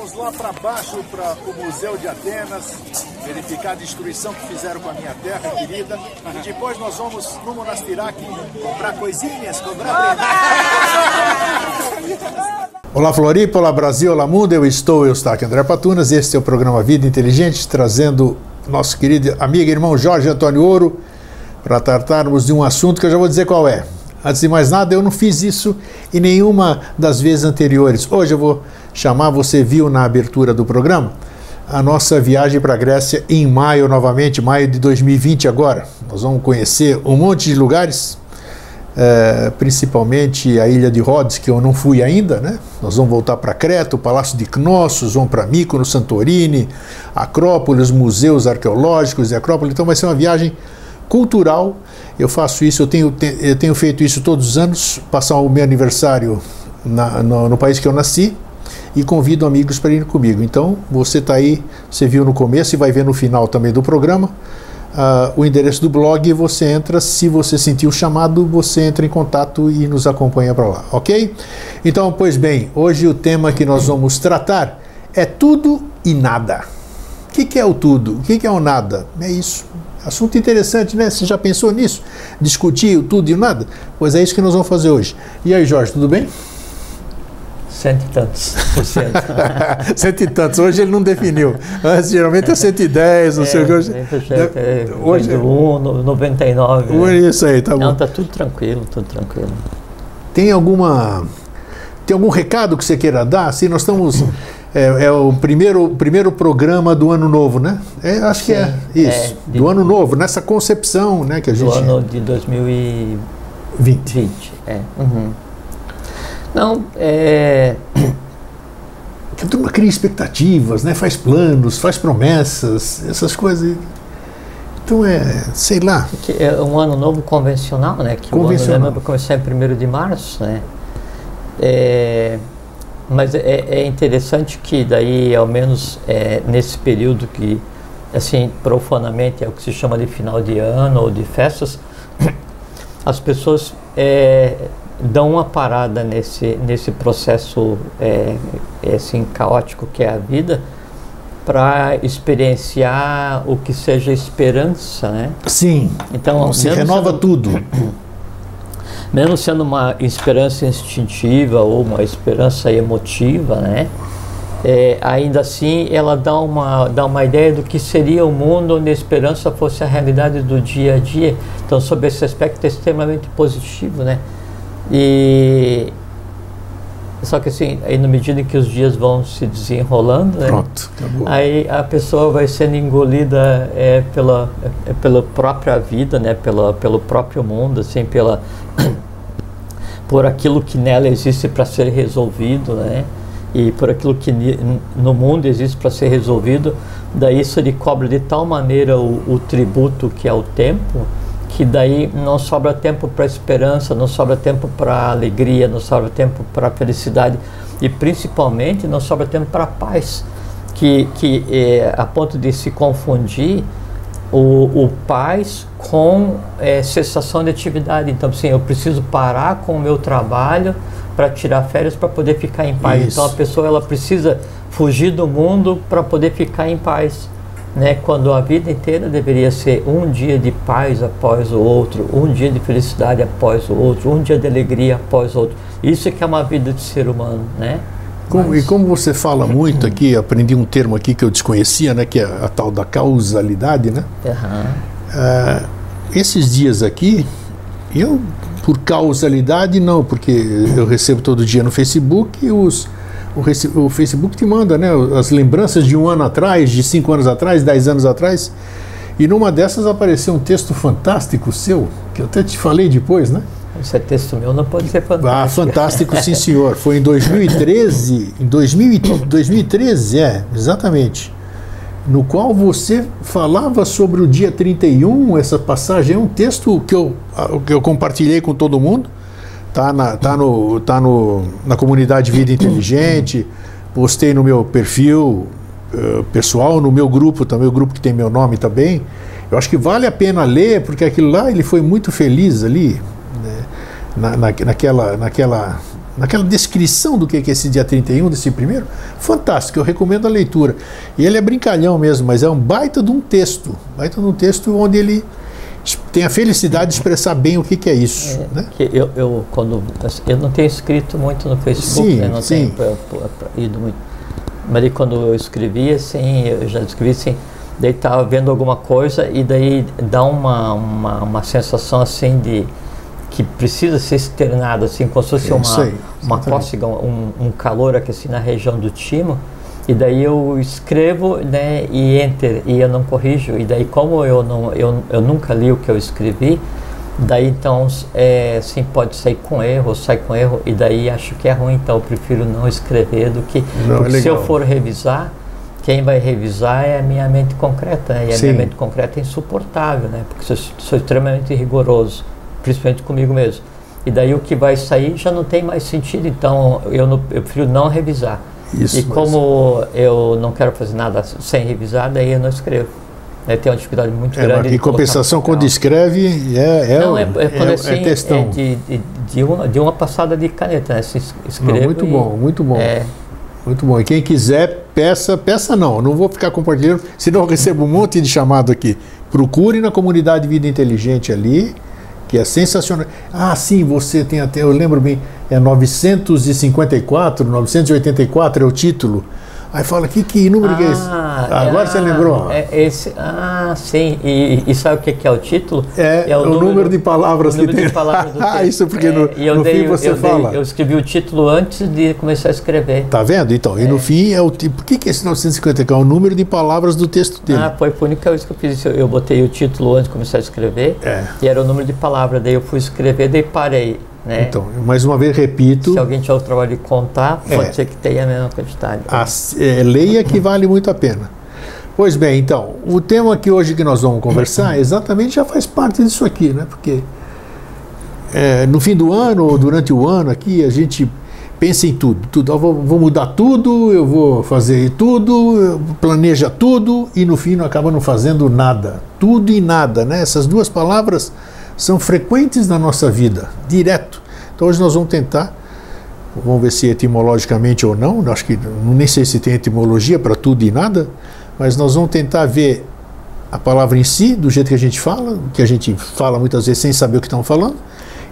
Vamos lá para baixo, para o Museu de Atenas, verificar a destruição que fizeram com a minha terra querida. E depois nós vamos no Monastirac comprar coisinhas, comprar Olá Floripa, olá Brasil, olá mundo, eu estou, eu estou aqui André Patunas, este é o programa Vida Inteligente, trazendo nosso querido amigo e irmão Jorge Antônio Ouro, para tratarmos de um assunto que eu já vou dizer qual é. Antes de mais nada, eu não fiz isso em nenhuma das vezes anteriores. Hoje eu vou chamar, você viu na abertura do programa, a nossa viagem para a Grécia em maio novamente, maio de 2020 agora. Nós vamos conhecer um monte de lugares, é, principalmente a ilha de Rhodes, que eu não fui ainda, né? Nós vamos voltar para Creta, o Palácio de Knossos, vamos para Mykonos, Santorini, Acrópolis, museus arqueológicos e Acrópolis. Então vai ser uma viagem cultural. Eu faço isso, eu tenho, eu tenho feito isso todos os anos, passar o meu aniversário na, no, no país que eu nasci, e convido amigos para ir comigo. Então, você está aí, você viu no começo e vai ver no final também do programa. Uh, o endereço do blog você entra. Se você sentir o chamado, você entra em contato e nos acompanha para lá, ok? Então, pois bem, hoje o tema que nós vamos tratar é tudo e nada. O que, que é o tudo? O que, que é o nada? É isso. Assunto interessante, né? Você já pensou nisso? Discutir o tudo e o nada? Pois é isso que nós vamos fazer hoje. E aí, Jorge, tudo bem? Cento e tantos por cento. cento e tantos. Hoje ele não definiu. Antes, geralmente é 110, não é, sei o que. Hoje, é, hoje é 1, 99. É. Isso aí, tá bom. Não, tá tudo tranquilo, tudo tranquilo. Tem alguma. Tem algum recado que você queira dar? Assim, nós estamos. É, é, o primeiro, primeiro programa do ano novo, né? É, acho Sim, que é isso. É, do ano novo, nessa concepção né, que a gente. Do ano de 2020. 20, é. Uhum. Não, é. A turma cria expectativas, né? faz planos, faz promessas, essas coisas. Então é, sei lá. Que é um ano novo convencional, né? Que convencional. o ano vai começar em 1 de março, né? É, mas é, é, interessante que daí, ao menos é, nesse período que, assim, profanamente é o que se chama de final de ano ou de festas, as pessoas é, dão uma parada nesse, nesse processo é, é, assim, caótico que é a vida para experienciar o que seja esperança, né? Sim. Então se renova tudo. Mesmo sendo uma esperança instintiva ou uma esperança emotiva, né? É, ainda assim ela dá uma, dá uma ideia do que seria o mundo onde a esperança fosse a realidade do dia a dia. Então, sob esse aspecto é extremamente positivo, né? E só que assim, aí na medida em que os dias vão se desenrolando, né, Pronto, acabou. aí a pessoa vai sendo engolida é, pela, é, pela própria vida, né, pela, pelo próprio mundo, assim, pela por aquilo que nela existe para ser resolvido, né, e por aquilo que no mundo existe para ser resolvido, daí isso lhe cobra de tal maneira o, o tributo que é o tempo, que daí não sobra tempo para esperança, não sobra tempo para alegria, não sobra tempo para felicidade e principalmente não sobra tempo para paz, que, que é, a ponto de se confundir o, o paz com é, cessação de atividade. Então, assim, eu preciso parar com o meu trabalho para tirar férias para poder ficar em paz. Isso. Então, a pessoa ela precisa fugir do mundo para poder ficar em paz né, quando a vida inteira deveria ser um dia de paz após o outro, um dia de felicidade após o outro, um dia de alegria após o outro. Isso é que é uma vida de ser humano, né? Como, Mas... E como você fala muito aqui, aprendi um termo aqui que eu desconhecia, né, que é a tal da causalidade, né? Uhum. esses dias aqui, eu por causalidade não, porque eu recebo todo dia no Facebook os o, o, Facebook te manda né, as lembranças de um ano atrás, de cinco anos atrás, dez anos atrás. E numa dessas apareceu um texto fantástico seu, que eu até te falei depois, né? Esse é texto meu não pode ser fantástico. Ah, fantástico, sim, senhor. Foi em 2013, em 2000, 2013, é, exatamente. No qual você falava sobre o dia 31, essa passagem, é um texto que eu, que eu compartilhei com todo mundo Tá, na, tá, no, tá no, na comunidade Vida Inteligente, postei no meu perfil uh, pessoal, no meu grupo também, o grupo que tem meu nome também. Eu acho que vale a pena ler, porque aquilo lá ele foi muito feliz ali, né, na, na, naquela, naquela naquela descrição do que é esse dia 31, desse primeiro, fantástico, eu recomendo a leitura. E ele é brincalhão mesmo, mas é um baita de um texto, baita de um texto onde ele tem a felicidade de expressar bem o que, que é isso. É, né? que eu, eu, quando, eu não tenho escrito muito no Facebook, sim, né? não sim. tenho ido muito. Mas aí, quando eu escrevi assim, eu já escrevi assim, daí estava vendo alguma coisa e daí dá uma, uma, uma sensação assim de que precisa ser externado, assim, como se fosse é uma, uma cócega, um, um calor aqui assim na região do timo. E daí eu escrevo, né, e enter, e eu não corrijo. E daí como eu não, eu, eu nunca li o que eu escrevi, daí então, é, assim, pode sair com erro, sai com erro, e daí acho que é ruim, então eu prefiro não escrever do que, não, é se eu for revisar, quem vai revisar é a minha mente concreta, né? E a Sim. minha mente concreta é insuportável, né? Porque sou, sou extremamente rigoroso principalmente comigo mesmo. E daí o que vai sair já não tem mais sentido, então eu, não, eu prefiro não revisar. Isso, e como eu não quero fazer nada sem revisar, daí eu não escrevo. Né, tem uma dificuldade muito é, grande. Em compensação, quando escreve, é, é, não, é, é, é, assim, é textão. É de, de, de, uma, de uma passada de caneta, né? Se escreve não, muito e, bom, muito bom. É, muito bom. E quem quiser, peça, peça não, não vou ficar compartilhando, senão eu recebo um monte de chamado aqui. Procure na comunidade Vida Inteligente ali, que é sensacional. Ah, sim, você tem até, eu lembro bem, é 954, 984 é o título. Aí fala, que, que número ah, que é esse? Agora ah, você lembrou? É esse, ah, sim. E, e sabe o que, que é o título? É, o, número, número, de palavras o número que tem. De palavras do ah, isso porque é, no, no dei, fim você eu fala. Dei, eu escrevi o título antes de começar a escrever. Tá vendo? Então, e no fim é o tipo. O que, que é esse 954? É o número de palavras do texto dele. Ah, foi a única vez que eu fiz isso. Eu botei o título antes de começar a escrever. É. E era o número de palavras. Daí eu fui escrever, daí parei. Né? Então, mais uma vez repito. Se alguém tiver o trabalho de contar, pode é, ser que tenha a mesma quantidade. A, é, leia que vale muito a pena. Pois bem, então, o tema que hoje que nós vamos conversar exatamente já faz parte disso aqui, né? Porque é, no fim do ano ou durante o ano aqui a gente pensa em tudo, tudo. Eu vou, vou mudar tudo, eu vou fazer tudo, planeja tudo e no fim não acaba não fazendo nada. Tudo e nada, né? Essas duas palavras são frequentes na nossa vida, direto. Então hoje nós vamos tentar, vamos ver se etimologicamente ou não, acho que nem sei se tem etimologia para tudo e nada, mas nós vamos tentar ver a palavra em si, do jeito que a gente fala, que a gente fala muitas vezes sem saber o que estão falando,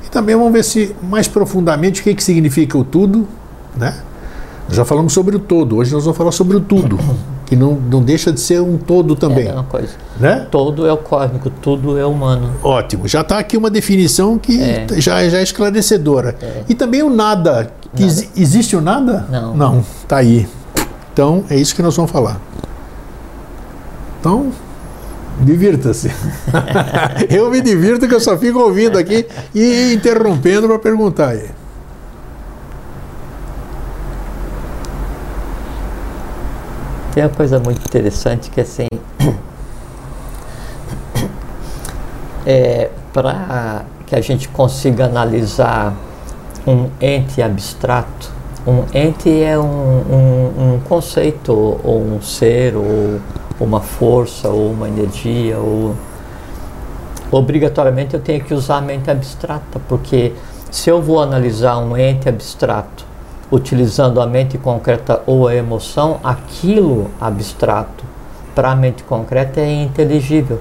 e também vamos ver se mais profundamente o que, que significa o tudo, né? Já falamos sobre o todo, hoje nós vamos falar sobre o tudo, que não, não deixa de ser um todo também. É uma coisa. Né? Todo é o cósmico, tudo é humano. Ótimo, já está aqui uma definição que É. já, já é esclarecedora. É. E também o nada. Que Nada. exi- existe o nada? Não. Não, tá aí. Então é isso que nós vamos falar. Então, divirta-se. eu me divirto que eu só fico ouvindo aqui e interrompendo para perguntar aí. Tem uma coisa muito interessante que assim. É, para que a gente consiga analisar um ente abstrato, um ente é um, um, um conceito, ou um ser, ou uma força, ou uma energia, ou obrigatoriamente eu tenho que usar a mente abstrata, porque se eu vou analisar um ente abstrato utilizando a mente concreta ou a emoção, aquilo abstrato para a mente concreta é inteligível.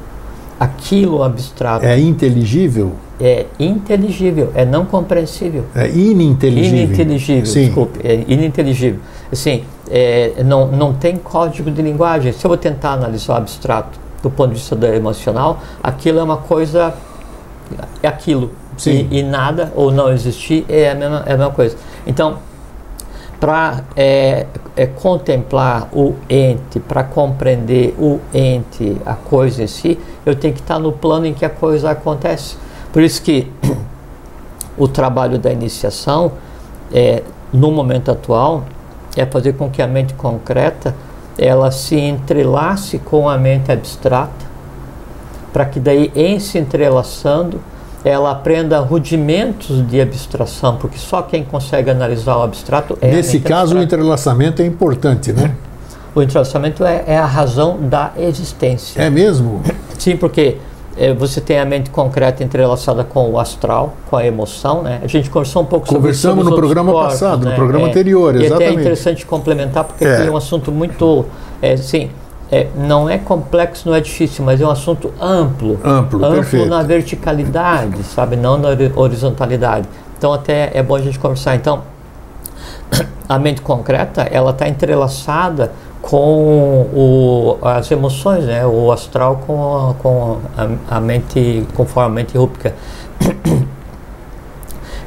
Aquilo abstrato É inteligível? é inteligível, é não compreensível. É ininteligível. Ininteligível, Sim. desculpe, é ininteligível. Assim, é, não, não tem código de linguagem. Se eu vou tentar analisar o abstrato do ponto de vista do emocional, aquilo é uma coisa, é aquilo. Sim. E, e nada, ou não existir, é a mesma, é a mesma coisa. Então, para é, é, contemplar o ente, para compreender o ente, a coisa em si, eu tenho que estar no plano em que a coisa acontece. Por isso que o trabalho da iniciação, é, no momento atual, é fazer com que a mente concreta ela se entrelace com a mente abstrata, para que daí, em se entrelaçando, ela aprenda rudimentos de abstração, porque só quem consegue analisar o abstrato é a Nesse caso, o abstrata. entrelaçamento é importante, né? O entrelaçamento é, é a razão da existência. É mesmo? Sim, porque é, você tem a mente concreta entrelaçada com o astral, com a emoção, né? A gente conversou um pouco Conversamos sobre no programa corpos, passado, né? no programa É, anterior, E até é exatamente. interessante complementar, porque É. aqui é um assunto muito, é, assim, é, não é complexo, não é difícil, mas é um assunto amplo. Amplo, amplo perfeito. na verticalidade, sabe? Não na hori- horizontalidade. Então até é bom a gente conversar. Então, a mente concreta, ela está entrelaçada com o, as emoções, né? O astral com, a, com a, a mente, conforme a mente rúpica.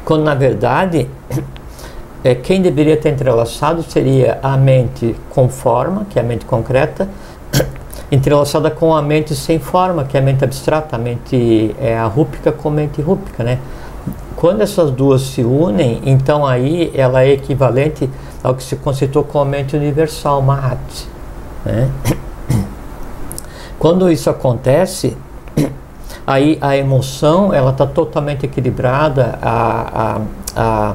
Quando na verdade é, quem deveria estar entrelaçado seria a mente com forma, que é a mente concreta, entrelaçada com a mente sem forma, que é a mente abstrata, a mente é a rúpica com a mente rúpica, né? Quando essas duas se unem, então aí ela é equivalente ao que se conceitou como a mente universal, Mahat. Né? Quando isso acontece, aí a emoção ela está totalmente equilibrada, a, a, a,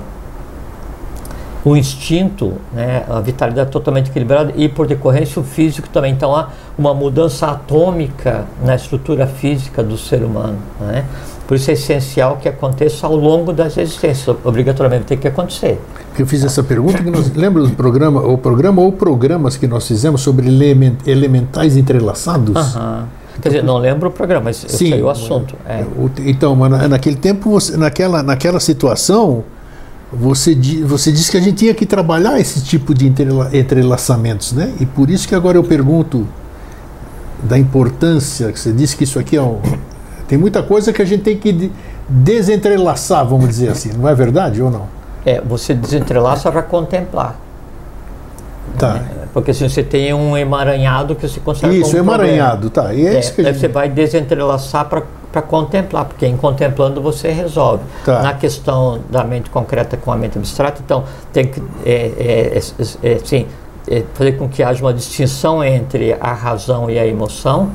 o instinto, né, a vitalidade totalmente equilibrada e por decorrência o físico também. Então há uma mudança atômica na estrutura física do ser humano. Né? Por isso é essencial que aconteça ao longo das existências, obrigatoriamente tem que acontecer. eu fiz essa pergunta que nós lembra do programa o programa ou programas que nós fizemos sobre elemen- elementais entrelaçados Aham. Quer dizer, não lembro o programa, mas Sim, sei o assunto. É. Então mas na- naquele tempo você- naquela naquela situação você você disse que a gente tinha que trabalhar esse tipo de entrela- entrelaçamentos né e por isso que agora eu pergunto da importância que você disse que isso aqui é um, tem muita coisa que a gente tem que de- desentrelaçar vamos dizer assim não é verdade ou não É, você desentrelaça para contemplar. tá Porque se você tem um emaranhado que você consegue. isso emaranhado tá e é, É, isso que a gente você vai desentrelaçar para contemplar, porque em contemplando você resolve. Tá. Na questão da mente concreta com a mente abstrata, então tem que é, é, é, é, assim, é, fazer com que haja uma distinção entre a razão e a emoção,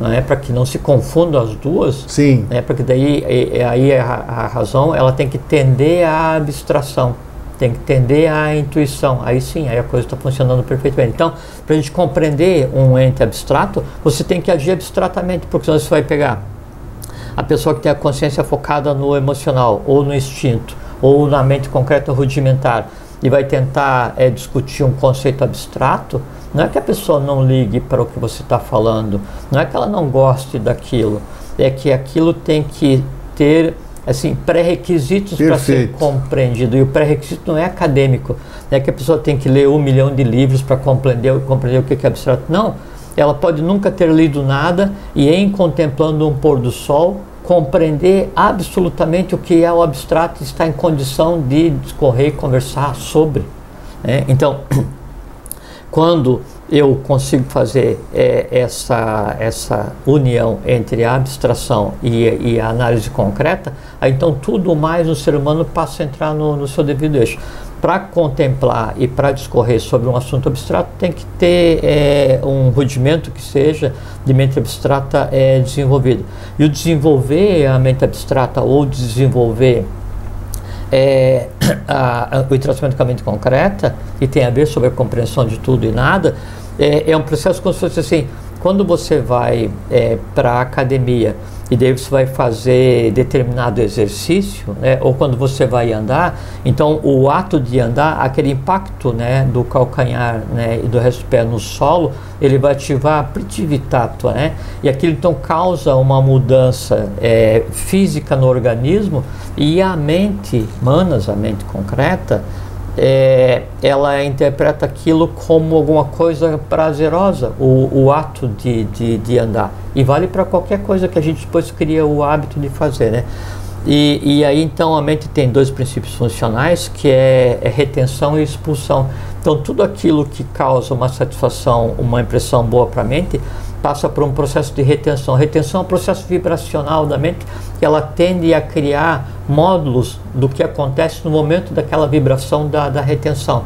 não é? para que não se confundam as duas. sim né? Porque daí é- é- aí a, a razão ela tem que tender à abstração, tem que tender à intuição. Aí sim, aí a coisa está funcionando perfeitamente. Então, para a gente compreender um ente abstrato, você tem que agir abstratamente, porque senão você vai pegar a pessoa que tem a consciência focada no emocional ou no instinto ou na mente concreta rudimentar e vai tentar é, discutir um conceito abstrato, não é que a pessoa não ligue para o que você está falando, não é que ela não goste daquilo, é que aquilo tem que ter assim pré-requisitos para ser compreendido. E o pré-requisito não é acadêmico, não é que a pessoa tem que ler um milhão de livros para compreender, compreender o que é abstrato, não. Ela pode nunca ter lido nada e em contemplando um pôr do sol compreender absolutamente o que é o abstrato e está em condição de discorrer e conversar sobre. né? Então, quando eu consigo fazer é, essa, essa união entre a abstração e, e a análise concreta, aí então tudo mais no ser humano passa a entrar no, no seu devido eixo. Para contemplar e para discorrer sobre um assunto abstrato, tem que ter é, um rudimento que seja de mente abstrata é, desenvolvido. E o desenvolver a mente abstrata ou desenvolver é, a, a, o tratamento com a mente concreta, e tem a ver sobre a compreensão de tudo e nada, é, é um processo como se fosse assim, quando você vai é, para a academia e daí você vai fazer determinado exercício, né, ou quando você vai andar, então o ato de andar, aquele impacto né, do calcanhar né, e do resto do pé no solo, ele vai ativar a pritivitatua, né, e aquilo então causa uma mudança é, física no organismo e a mente, manas, a mente concreta, é, ela interpreta aquilo como alguma coisa prazerosa, o, o ato de, de, de andar. E vale para qualquer coisa que a gente depois cria o hábito de fazer, né? E, e aí então a mente tem dois princípios funcionais, que é, é retenção e expulsão. Então tudo aquilo que causa uma satisfação, uma impressão boa para a mente, passa por um processo de retenção. Retenção é um processo vibracional da mente que ela tende a criar módulos do que acontece no momento daquela vibração da, da retenção.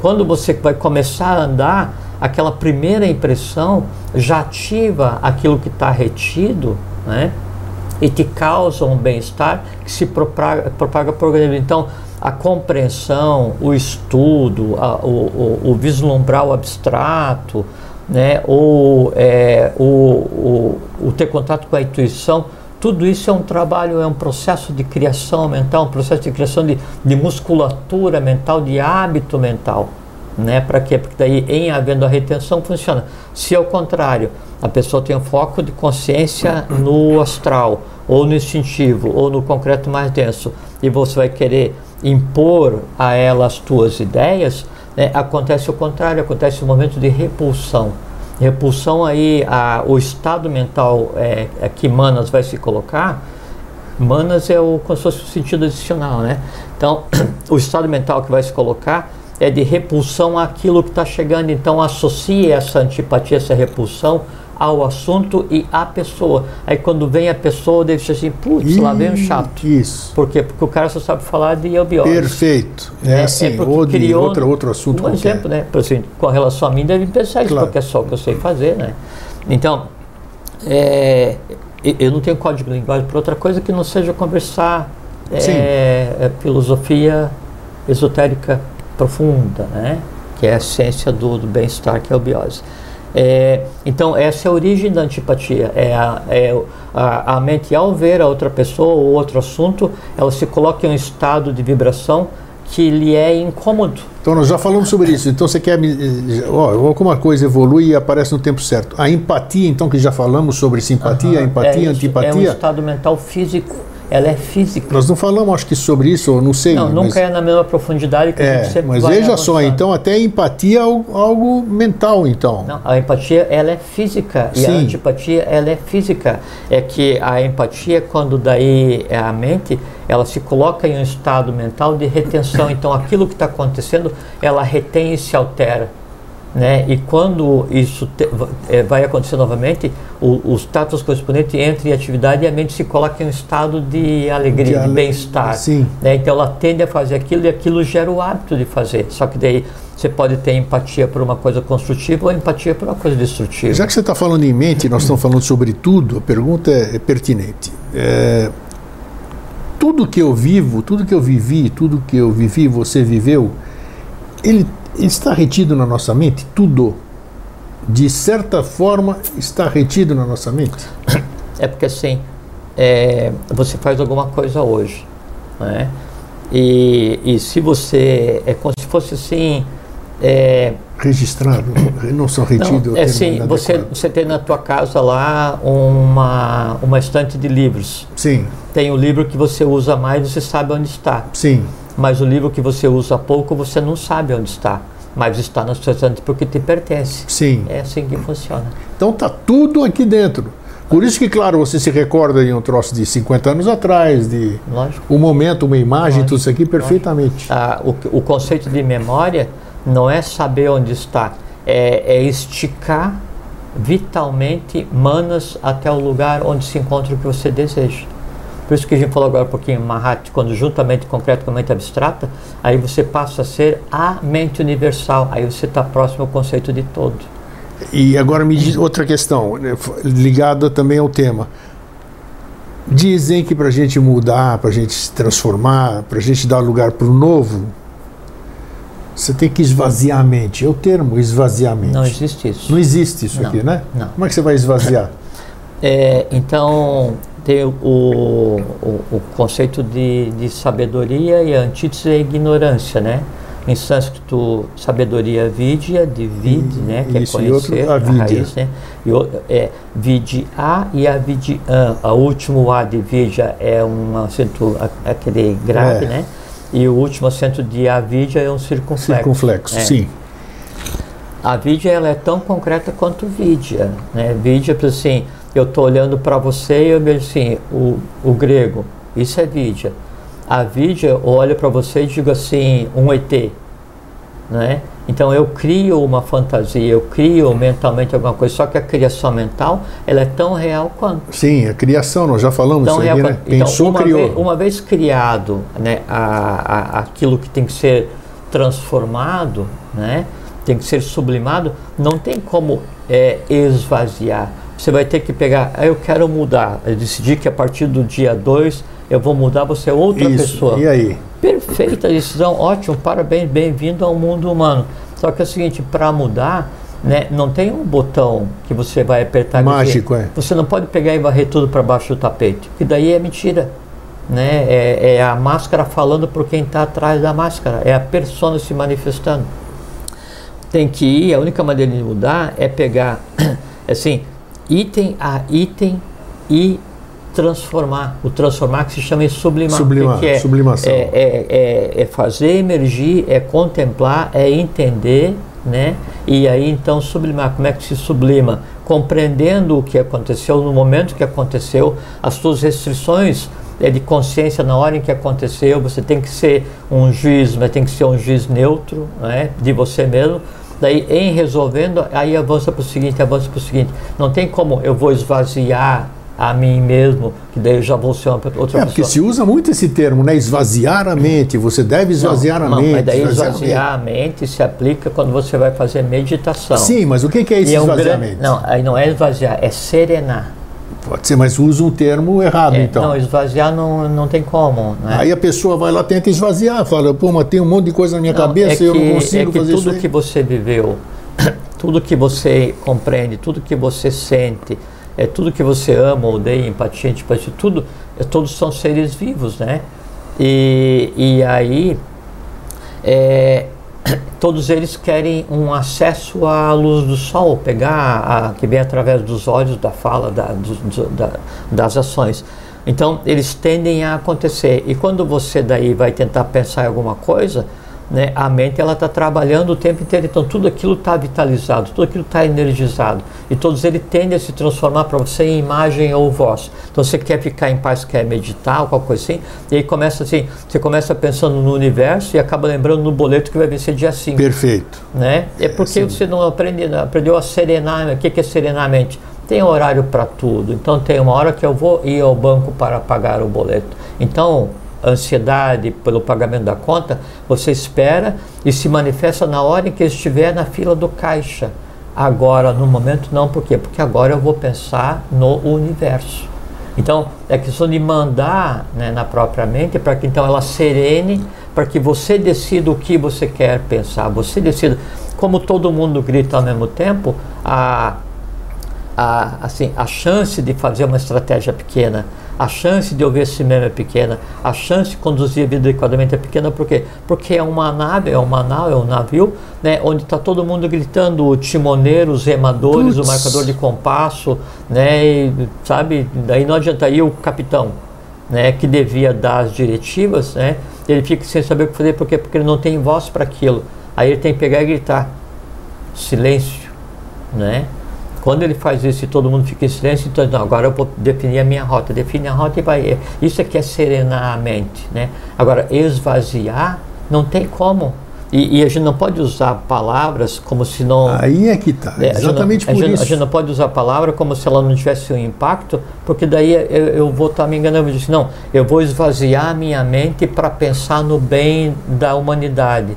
Quando você vai começar a andar, aquela primeira impressão já ativa aquilo que está retido, né? E te causa um bem-estar que se propaga, propaga por organismo. Então, a compreensão, o estudo, a, o, o, o vislumbrar o abstrato, né, ou é, o, o, ter contato com a intuição, tudo isso é um trabalho, é um processo de criação mental, um processo de criação de, de musculatura mental, de hábito mental. Né? Para quê? Porque daí, em havendo a retenção, funciona. Se ao contrário, a pessoa tem um foco de consciência no astral, ou no instintivo, ou no concreto mais denso, e você vai querer impor a ela as tuas ideias, né? acontece o contrário, acontece um momento de repulsão. Repulsão aí, a, o estado mental é, é que Manas vai se colocar, Manas é o, como se fosse o sentido adicional, né? Então, o estado mental que vai se colocar é de repulsão àquilo que está chegando. Então, associe essa antipatia, essa repulsão ao assunto e à pessoa. Aí quando vem a pessoa, deve ser assim, putz, lá vem um chato. Isso. Por quê? Porque o cara só sabe falar de eubiose. Perfeito. É, é assim, é ou de outro, outro assunto um qualquer. exemplo, né? Por exemplo, com relação a mim, deve pensar isso, claro. porque é só o que eu sei fazer, né? Então, é, eu não tenho código de linguagem para outra coisa que não seja conversar é, é, filosofia esotérica profunda, né? Que é a essência do, do bem-estar, que é a biose. É, então, essa é a origem da antipatia. É a, é a, a mente, ao ver a outra pessoa ou outro assunto, ela se coloca em um estado de vibração que lhe é incômodo. Então, nós já falamos sobre isso. Então, você quer. Ó, alguma coisa evolui e aparece no tempo certo. A empatia, então, que já falamos sobre simpatia, uhum. empatia, é antipatia. É um estado mental físico ela é física. Nós não falamos, acho que sobre isso, não sei. Não, nunca é na mesma profundidade que é, a gente sempre Mas veja só, então até empatia é algo, algo, mental, então. Não, a empatia ela é física e Sim. a antipatia ela é física. É que a empatia, quando daí é a mente, ela se coloca em um estado mental de retenção. Então aquilo que está acontecendo, ela retém e se altera. Né? E quando isso te, é, vai acontecer novamente, o, o status correspondente entre a atividade e a mente se coloca em um estado de alegria, de, de bem-estar. Né? Então ela tende a fazer aquilo e aquilo gera o hábito de fazer. Só que daí você pode ter empatia por uma coisa construtiva ou empatia por uma coisa destrutiva. Já que você está falando em mente, nós estamos falando sobre tudo, a pergunta é, é pertinente. É, tudo que eu vivo, tudo que eu vivi, tudo que eu vivi, você viveu, ele está retido na nossa mente? Tudo, de certa forma, está retido na nossa mente? É porque assim, é, você faz alguma coisa hoje, né? E, e se você é como se fosse assim é, registrado, não são retido. Não, é assim, você, você tem na tua casa lá uma, uma estante de livros. Sim. Tem o livro que você usa mais, você sabe onde está. Sim. Mas o livro que você usa pouco, você não sabe onde está. Mas está na sua estante porque te pertence. Sim. É assim que funciona. Então tá tudo aqui dentro. Por isso que, claro, você se recorda de um troço de 50 anos atrás, de Lógico. um momento, uma imagem, Lógico. tudo isso aqui perfeitamente. Ah, o, o conceito de memória não é saber onde está, é, é esticar vitalmente manas até o lugar onde se encontra o que você deseja. Por isso que a gente falou agora um pouquinho, Mahat, quando juntamente concreto com a mente abstrata, aí você passa a ser a mente universal, aí você está próximo ao conceito de todo. E agora me diz outra questão, né, ligada também ao tema. Dizem que para a gente mudar, para a gente se transformar, para a gente dar lugar para o novo, você tem que esvaziar a mente. É o termo mente. Não existe isso. Não existe isso não, aqui, né? Não. Como é que você vai esvaziar? É, então, tem o, o, o conceito de, de, sabedoria e a antítese é ignorância, né? Em sânscrito, sabedoria vidya, de vid, né? Que é conhecer, outro, a, a raiz, né? E é vidya e a vidyan. A último A de vidya é um acento, aquele grave, é. né? E o último acento de avidya é um circunflexo. Circunflexo, é. sim. A vidya ela é tão concreta quanto vidya, né? Vidya, assim, eu estou olhando para você e eu vejo assim, o, o grego, isso é vidya. A vidya, eu olho para você e digo assim, um ET, né? Então eu crio uma fantasia, eu crio mentalmente alguma coisa, só que a criação mental ela é tão real quanto. Sim, a criação, nós já falamos tão isso aqui, né? Então, Pensou, uma criou. Vez, uma vez criado né, a, a, aquilo que tem que ser transformado, né, tem que ser sublimado, não tem como é, esvaziar. Você vai ter que pegar, ah, eu quero mudar, eu decidi que a partir do dia 2 eu vou mudar, você é outra isso, pessoa. E aí? Perfeita decisão, ótimo, parabéns, bem-vindo ao mundo humano. Só que é o seguinte, para mudar, né, não tem um botão que você vai apertar. Mágico, é. Você não pode pegar e varrer tudo para baixo do tapete, que daí é mentira. Né? É, é a máscara falando por quem está atrás da máscara, é a persona se manifestando. Tem que ir, a única maneira de mudar é pegar, assim, item a item e transformar. O transformar que se chama sublimar. Sublimar, que é, sublimação. É, é, é, é fazer emergir, é contemplar, é entender, né? E aí então sublimar. Como é que se sublima? Compreendendo o que aconteceu no momento que aconteceu, as suas restrições é de consciência na hora em que aconteceu. Você tem que ser um juiz, mas tem que ser um juiz neutro, né? De você mesmo. Daí, em resolvendo, aí avança para o seguinte, avança para o seguinte. Não tem como eu vou esvaziar a mim mesmo, que daí eu já vou ser uma outra é, pessoa. Porque se usa muito esse termo, né? Esvaziar a mente. Você deve esvaziar não, a não, mente. Mas daí esvaziar, esvaziar a mente se aplica quando você vai fazer meditação. Sim, mas o que é esse é um esvaziar a grande- mente? Não, aí não é esvaziar, é serenar. Pode ser, mas usa um termo errado, É, então. Não, esvaziar não, não tem como. Né? Aí a pessoa vai lá, tenta esvaziar, fala, pô, mas tem um monte de coisa na minha Não, cabeça é e eu que- não consigo é que fazer tudo isso. aí. que você viveu, tudo que você compreende, tudo que você sente, é tudo que você ama, odeia, empatia, antipatia, tudo, é, todos são seres vivos, né? E, e aí, é, todos eles querem um acesso à luz do sol, pegar a, que vem através dos olhos, da fala, da, dos- do- da- das ações. Então, eles tendem a acontecer. E quando você daí vai tentar pensar em alguma coisa, né, a mente ela está trabalhando o tempo inteiro. Então, tudo aquilo está vitalizado, tudo aquilo está energizado. E todos eles tendem a se transformar para você em imagem ou voz. Então, você quer ficar em paz, quer meditar, ou qualquer coisa assim. E aí começa assim, você começa pensando no universo e acaba lembrando no boleto que vai vencer dia 5 Perfeito. né? É porque Sim. você não aprende, aprendeu a serenar. O que é serenar a mente? Tem horário para tudo. Então tem uma hora que eu vou ir ao banco para pagar o boleto. Então ansiedade pelo pagamento da conta, você espera e se manifesta na hora em que estiver na fila do caixa. Agora, no momento, não. Por quê? Porque agora eu vou pensar no universo. Então, é questão de mandar né, na própria mente para que então ela serene, para que você decida o que você quer pensar. Você decida. Como todo mundo grita ao mesmo tempo, a, a, assim, a chance de fazer uma estratégia pequena, a chance de ouvir esse meme é pequena, a chance de conduzir a vida adequadamente é pequena, por quê? Porque é uma nave, é uma nau, é um navio, né, onde está todo mundo gritando, o timoneiro, os remadores, Putz. o marcador de compasso, né, e, sabe, daí não adiantaria o capitão, né, que devia dar as diretivas, né, ele fica sem saber o que fazer, por quê? Porque ele não tem voz para aquilo, aí ele tem que pegar e gritar, silêncio, né, quando ele faz isso e todo mundo fica em silêncio, então não, agora eu vou definir a minha rota, define a rota e vai. Isso é que é serenar a mente, né? Agora esvaziar não tem como. E, e a gente não pode usar palavras como se não Aí é que está. é, a gente não- Exatamente a por gente, isso. A gente não pode usar a palavra como se ela não tivesse um impacto, porque daí eu, eu vou estar me enganando. Eu disse, não, eu vou esvaziar a minha mente para pensar no bem da humanidade.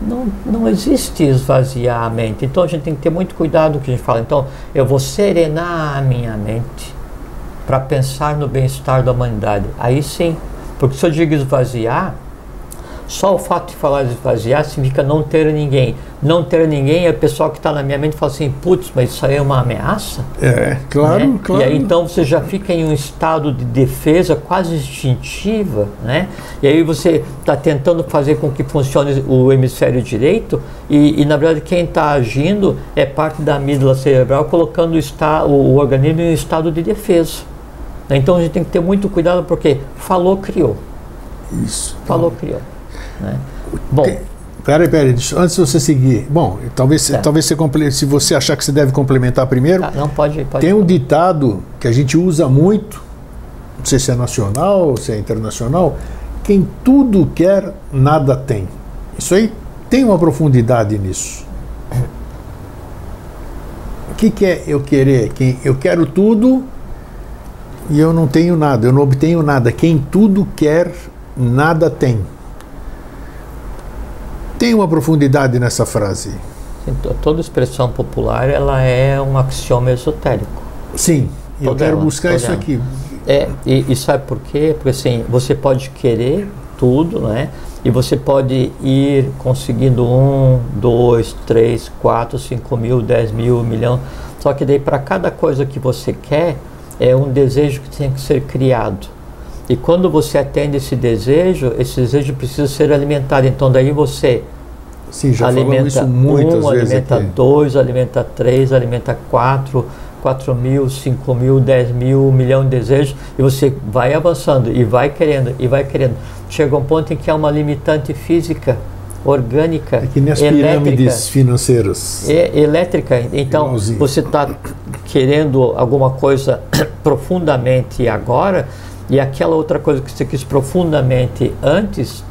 Não, não existe esvaziar a mente. Então a gente tem que ter muito cuidado com o que a gente fala. Então eu vou serenar a minha mente para pensar no bem-estar da humanidade. Aí sim, porque se eu digo esvaziar, só o fato de falar esvaziar significa não ter ninguém. Não ter ninguém é o pessoal que está na minha mente fala assim, putz, mas isso aí é uma ameaça? É, claro, né? claro. E aí então você já fica em um estado de defesa quase instintiva, né? E aí você está tentando fazer com que funcione o hemisfério direito e, e, na verdade quem está agindo é parte da amígdala cerebral colocando o, esta, o, o organismo em um estado de defesa. Então a gente tem que ter muito cuidado porque falou, criou. Isso. Falou, criou. Né? Bom, Tem- Peraí, peraí, antes de você seguir. Bom, talvez, Tá. talvez você, se você achar que você deve complementar primeiro, tá, não pode, pode tem um ditado que a gente usa muito, não sei se é nacional se é internacional, quem tudo quer, nada tem. Isso aí tem uma profundidade nisso. O que, que é eu querer? Quem, eu quero tudo e eu não tenho nada, eu não obtenho nada. Quem tudo quer, nada tem. Tem uma profundidade nessa frase. Toda expressão popular ela é um axioma esotérico. Sim, e eu Toda quero ela, buscar toda isso ela. aqui. É, e, e sabe por quê? Porque assim, você pode querer tudo, né? E você pode ir conseguindo um, dois, três, quatro, cinco mil, dez mil, um milhão. Só que daí para cada coisa que você quer é um desejo que tem que ser criado. E quando você atende esse desejo, esse desejo precisa ser alimentado. Então daí você Sim, já alimenta isso muitas um, vezes alimenta aqui. dois, alimenta três, alimenta quatro, quatro mil, cinco mil, dez mil, um milhão de desejos e você vai avançando e vai querendo e vai querendo. Chega um ponto em que há uma limitante física, orgânica, É que nem as elétrica. pirâmides financeiras. É elétrica. Então, Igualzinho. você está querendo alguma coisa profundamente agora e aquela outra coisa que você quis profundamente antes,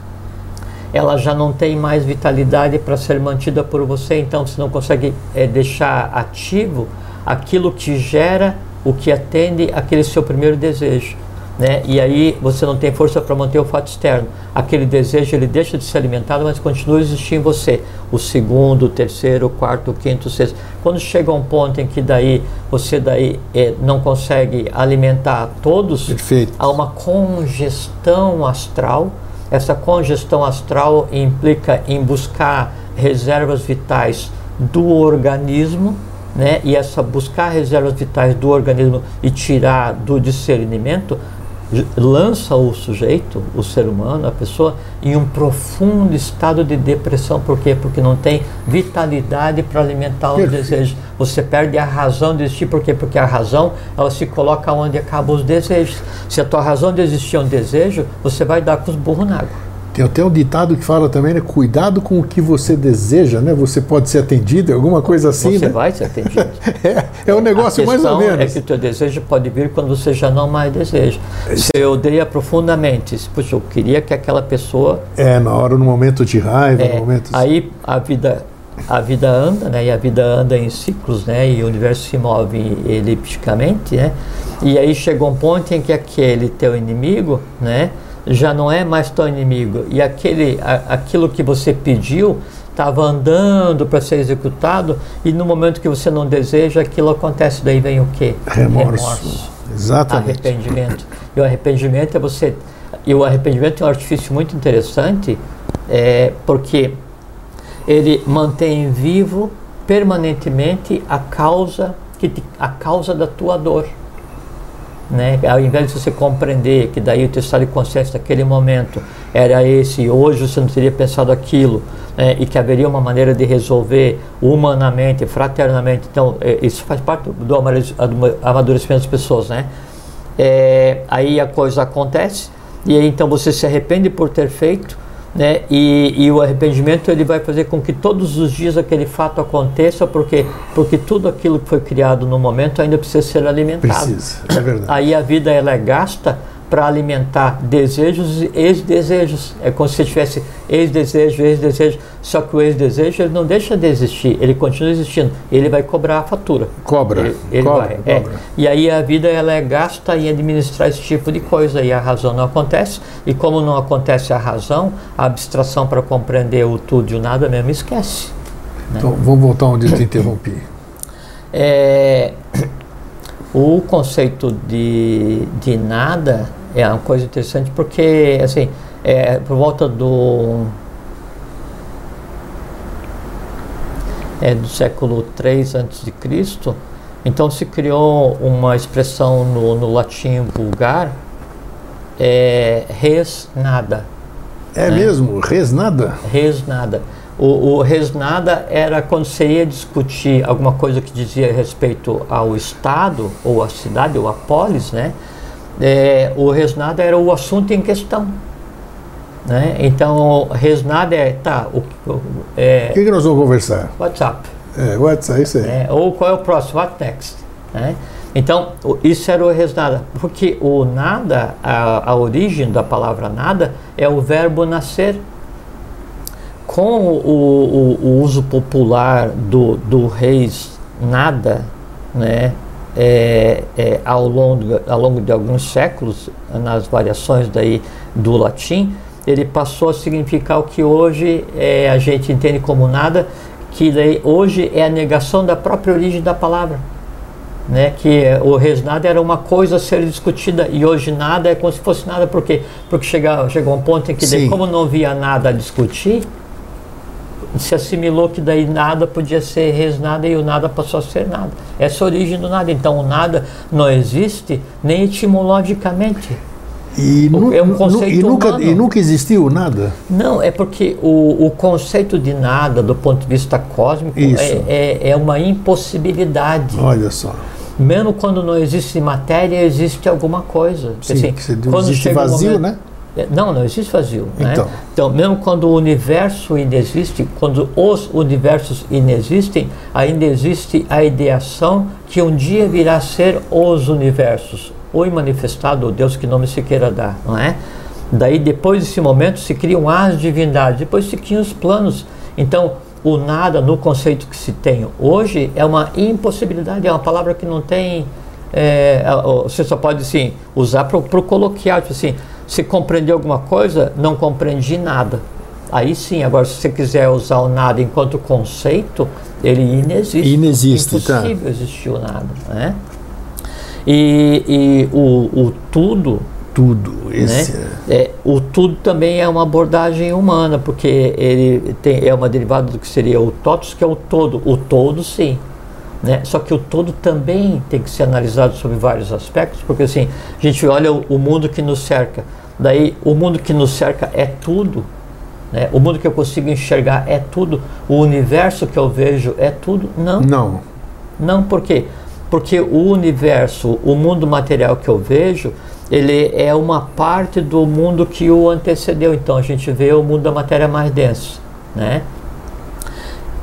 ela já não tem mais vitalidade para ser mantida por você. Então, você não consegue eh, deixar ativo aquilo que gera o que atende aquele seu primeiro desejo. Né? E aí você não tem força para manter o fato externo. Aquele desejo ele deixa de ser alimentado, mas continua a existir em você. O segundo, o terceiro, o quarto, o quinto, o sexto. Quando chega um ponto em que daí você daí eh, não consegue alimentar todos, Perfeito. há uma congestão astral. Essa congestão astral implica em buscar reservas vitais do organismo, né? E essa buscar reservas vitais do organismo e tirar do discernimento lança o sujeito, o ser humano, a pessoa, em um profundo estado de depressão. Por quê? Porque não tem vitalidade para alimentar o Perfeito. desejo. Você perde a razão de existir. Por quê? Porque a razão ela se coloca onde acabam os desejos. Se a tua razão de existir é um desejo, você vai dar com os burros na água. Tem até um ditado que fala também, né? Cuidado com o que você deseja, né? Você pode ser atendido, alguma coisa assim, você né? vai ser atendido. É, é um negócio mais ou questão menos. é que o teu desejo pode vir quando você já não mais deseja. Você odeia profundamente. Puxa, eu queria que aquela pessoa É, na hora, no momento de raiva, É, no momento... aí a vida a vida anda, né? E a vida anda em ciclos, né? E o universo se move elipticamente, né? E aí chegou um ponto em que aquele teu inimigo, né? Já não é mais teu inimigo e aquele a- aquilo que você pediu estava andando para ser executado e no momento que você não deseja aquilo acontece daí vem o quê Remorso. Exatamente. arrependimento. E o arrependimento é você. E o arrependimento é um artifício muito interessante, é, porque ele mantém vivo permanentemente a causa que te- a causa da tua dor. Né? Ao invés de você compreender que daí o teu estado de consciência naquele momento era esse, hoje você não teria pensado aquilo, né? e que haveria uma maneira de resolver humanamente, fraternamente. Então, é, isso faz parte do amadurecimento das pessoas. Né? É, aí a coisa acontece, e aí então você se arrepende por ter feito, né? E, e o arrependimento ele vai fazer com que todos os dias aquele fato aconteça, porque porque tudo aquilo que foi criado no momento ainda precisa ser alimentado. Precisa, é verdade. Aí a vida ela é gasta para alimentar desejos e ex-desejos. É como se tivesse ex-desejo, ex-desejo. Só que o ex-desejo ele não deixa de existir, ele continua existindo. Ele vai cobrar a fatura. Cobra, Ele, ele cobra, vai. é. cobra. E aí a vida ela é gasta em administrar esse tipo de coisa e a razão não acontece. E como não acontece a razão, a abstração para compreender o tudo e o nada mesmo esquece. Então, vamos voltar onde eu te interrompi. É, o conceito de, de nada é uma coisa interessante porque, assim, é, por volta do, é, do século III a.C., então se criou uma expressão no, no latim vulgar, é, res nada. É mesmo? Res nada? Res nada. O, o res nada era quando você ia discutir alguma coisa que dizia respeito ao Estado, ou à cidade, ou à polis, né? É, o res nada era o assunto em questão. Né? Então, res nada é, tá, o, o- é, que, que nós vamos conversar? WhatsApp. É, WhatsApp, é isso aí. né? Ou qual é o próximo? What next? né? Então, isso era o res nada. Porque o nada, a, a origem da palavra nada, é o verbo nascer. Com o, o- o uso popular do, do reis nada, né? é, é, ao, longo, ao longo de alguns séculos, nas variações daí do latim, ele passou a significar o que hoje é, a gente entende como nada, que daí, hoje é a negação da própria origem da palavra. né, que o res nada era uma coisa a ser discutida e hoje nada é como se fosse nada, por quê? Porque chegou, chegou um ponto em que, daí, como não havia nada a discutir, se assimilou que daí nada podia ser res nada e o nada passou a ser nada. Essa é a origem do nada. Então o nada não existe nem etimologicamente. E, nu, é um conceito e, nunca, humano. e nunca existiu nada? Não, é porque o, o conceito de nada, do ponto de vista cósmico, é, é, é, uma impossibilidade. Olha só. Mesmo quando não existe matéria, existe alguma coisa. Sim, assim, quando existe vazio, momento, né? É, não, não existe vazio. Né? Então. Né? então, mesmo quando o universo inexiste, quando os universos inexistem, ainda existe a ideação que um dia virá a ser os universos, ou manifestado, ou Deus que nome se queira dar, não é? Daí, depois desse momento, se criam as divindades, depois se criam os planos. Então, o nada, no conceito que se tem hoje, é uma impossibilidade, é uma palavra que não tem. É, você só pode assim, usar para o coloquial, tipo assim, se compreendeu alguma coisa, não compreendi nada. Aí sim, agora se você quiser usar o nada enquanto conceito, ele inexiste. Inexiste, tá. Impossível tá. existir o nada, né? E, e o, o tudo tudo. Esse né? é... é... o tudo também é uma abordagem humana, porque ele tem, é uma derivada do que seria o totus, que é o todo. O todo, sim. Né? Só que o todo também tem que ser analisado sobre vários aspectos, porque assim, a gente olha o, o mundo que nos cerca. Daí, o mundo que nos cerca é tudo. Né? O mundo que eu consigo enxergar é tudo. O universo que eu vejo é tudo. Não. Não. Não, por quê? Porque o universo, o mundo material que eu vejo, ele é uma parte do mundo que o antecedeu. Então a gente vê o mundo da matéria mais densa, né?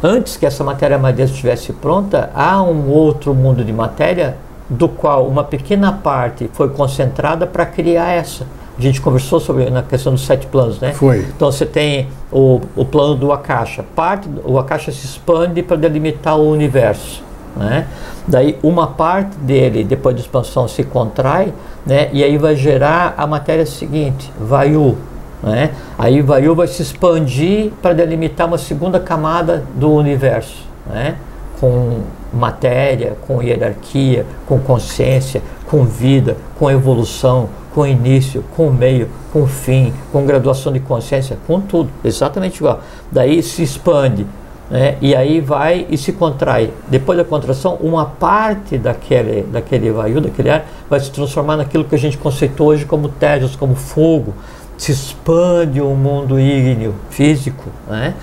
Antes que essa matéria mais densa estivesse pronta, há um outro mundo de matéria do qual uma pequena parte foi concentrada para criar essa. A gente conversou sobre na questão dos sete planos, né? Foi. Então você tem o, o plano do Akasha. Parte, o Akasha se expande para delimitar o universo. Né? Daí uma parte dele, depois da expansão, se contrai, né? e aí vai gerar a matéria seguinte, Vayu. Né? Aí Vayu vai se expandir para delimitar uma segunda camada do universo, né? com matéria, com hierarquia, com consciência, com vida, com evolução, com início, com meio, com fim, com graduação de consciência, com tudo, exatamente igual. Daí se expande né? e aí vai e se contrai. Depois da contração, uma parte daquele, daquele vayu, daquele ar, vai se transformar naquilo que a gente conceitou hoje como tejas, como fogo, se expande o um mundo ígneo, físico, né?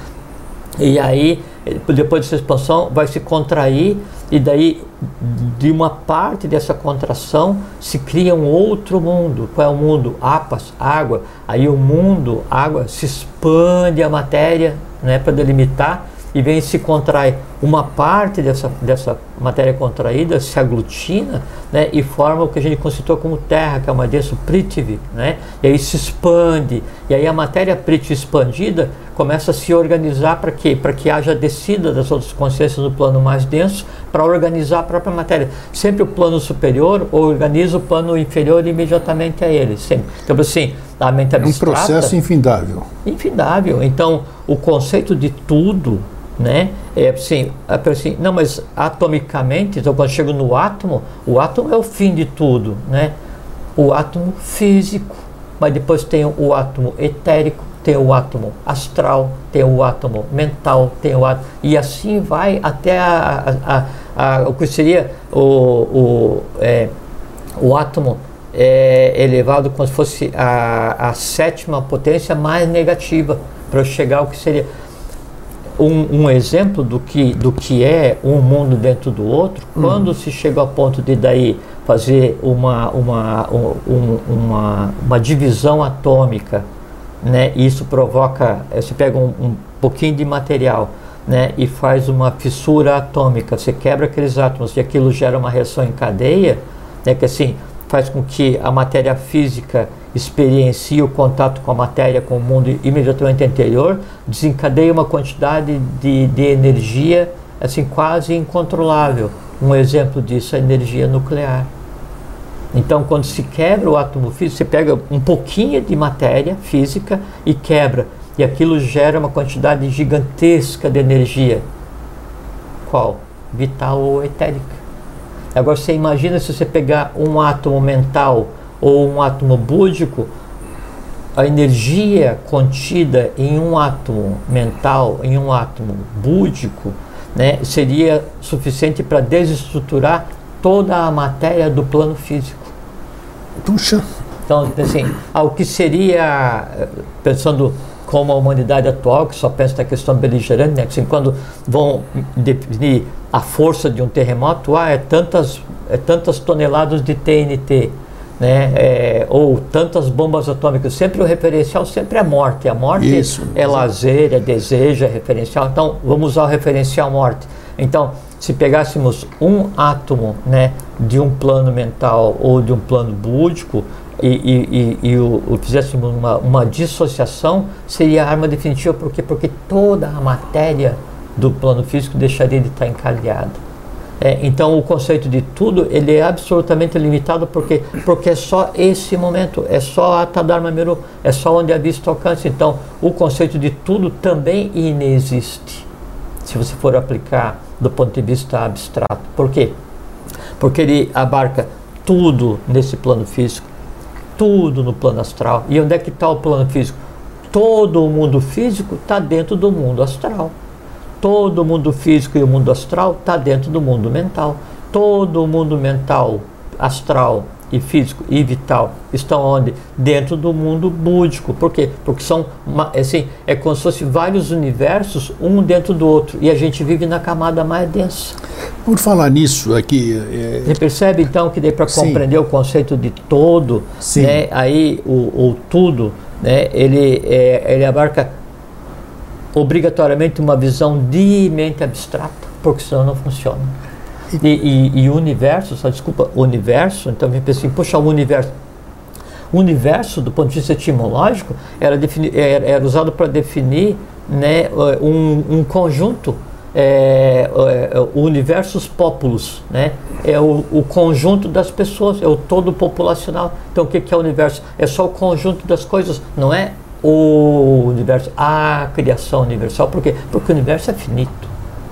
e aí, depois dessa expansão, vai se contrair, e daí, de uma parte dessa contração, se cria um outro mundo. Qual é o mundo? Apas, água. Aí o mundo, água, se expande a matéria né, para delimitar e vem se contrai uma parte dessa, dessa matéria contraída, se aglutina né, e forma o que a gente conceitou como terra, que é uma denso Prithvi, né, e aí se expande, e aí a matéria Prithvi expandida começa a se organizar para quê? Para que haja descida das outras consciências no plano mais denso, para organizar a própria matéria. Sempre o plano superior organiza o plano inferior imediatamente a ele, sempre. Então, assim, a mente abstrata... É um processo infindável. Infindável. Então, o conceito de tudo né? É assim, é assim, não, mas atomicamente, então quando chego no átomo, o átomo é o fim de tudo, né? O átomo físico, mas depois tem o átomo etérico, tem o átomo astral, tem o átomo mental, tem o átomo, e assim vai até a, a, a, o que seria o, o, é, o átomo é, elevado como se fosse a, a sétima potência mais negativa para chegar ao que seria um, um, exemplo do que, do que é um mundo dentro do outro, uhum. quando se chega ao ponto de daí fazer uma, uma, um, uma, uma divisão atômica, né, isso provoca, eh, você pega um, um pouquinho de material né, e faz uma fissura atômica, você quebra aqueles átomos e aquilo gera uma reação em cadeia, né, que assim faz com que a matéria física experiencia o contato com a matéria, com o mundo imediatamente anterior, desencadeia uma quantidade de, de energia assim quase incontrolável. Um exemplo disso é a energia nuclear. Então, quando se quebra o átomo físico, você pega um pouquinho de matéria física e quebra, e aquilo gera uma quantidade gigantesca de energia. Qual? Vital ou etérica. Agora você imagina se você pegar um átomo mental ou um átomo búdico, a energia contida em um átomo mental, em um átomo búdico, né, seria suficiente para desestruturar toda a matéria do plano físico. Puxa. Então, assim, ao que seria, pensando como a humanidade atual, que só pensa na questão beligerante, né? assim, quando vão definir a força de um terremoto, ah, é tantas, é tantas toneladas de TNT, né? É, ou tantas bombas atômicas. Sempre o referencial sempre é morte. A morte Isso, é lazer, é desejo, é referencial. Então, vamos usar o referencial morte. Então, se pegássemos um átomo né, de um plano mental ou de um plano búdico, e, e, e, e o, o, fizéssemos uma, uma dissociação, seria a arma definitiva, por quê? Porque toda a matéria do plano físico deixaria de estar encalhada. É, então o conceito de tudo ele é absolutamente limitado porque porque é só esse momento, é só a Tadharma Miru, é só onde a vista alcança. Então o conceito de tudo também inexiste se você for aplicar do ponto de vista abstrato. Por quê? Porque ele abarca tudo nesse plano físico, tudo no plano astral. E onde é que está o plano físico? Todo o mundo físico está dentro do mundo astral. Todo o mundo físico e o mundo astral está dentro do mundo mental. Todo o mundo mental, astral e físico e vital estão onde? Dentro do mundo búdico. Por quê? Porque são assim, é como se fossem vários universos, um dentro do outro, e a gente vive na camada mais densa. Por falar nisso aqui. É... Você percebe então que daí para compreender o conceito de todo, Sim. né, aí o, o tudo, né, ele, é, ele abarca obrigatoriamente uma visão de mente abstrata, porque senão não funciona. E, e, e o universo, só desculpa, o universo, então eu pensei, poxa, o universo. O universo, do ponto de vista etimológico, era, defini, era, era usado para definir né, um, um conjunto é, é, né? É o, o, conjunto das pessoas, é o todo populacional. Então o que, que é o universo? É só o conjunto das coisas, não é o universo, a criação universal. Por quê? Porque o universo é finito.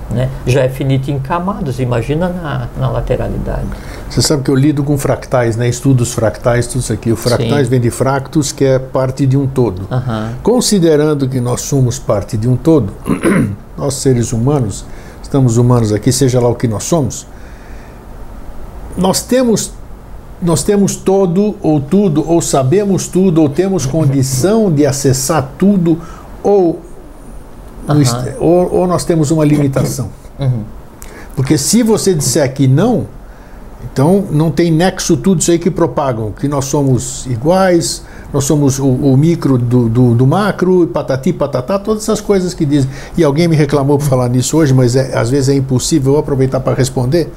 Né? Já é finito em camadas, imagina na, na lateralidade. Você sabe que eu lido com fractais, né? estudos fractais, tudo isso aqui. O fractais Sim. vem de fractus, que é parte de um todo. Uhum. Considerando que nós somos parte de um todo, nós seres humanos, estamos humanos aqui, seja lá o que nós somos, nós temos nós temos todo ou tudo, ou sabemos tudo, ou temos condição de acessar tudo, ou Uhum. Ou, ou, nós temos uma limitação. Uhum. Porque se você disser que não, então não tem nexo tudo isso aí que propagam, que nós somos iguais, nós somos o, o micro do, do, do, macro, patati, patatá, todas essas coisas que dizem. E alguém me reclamou por falar nisso hoje, mas é, às vezes é impossível eu aproveitar para responder.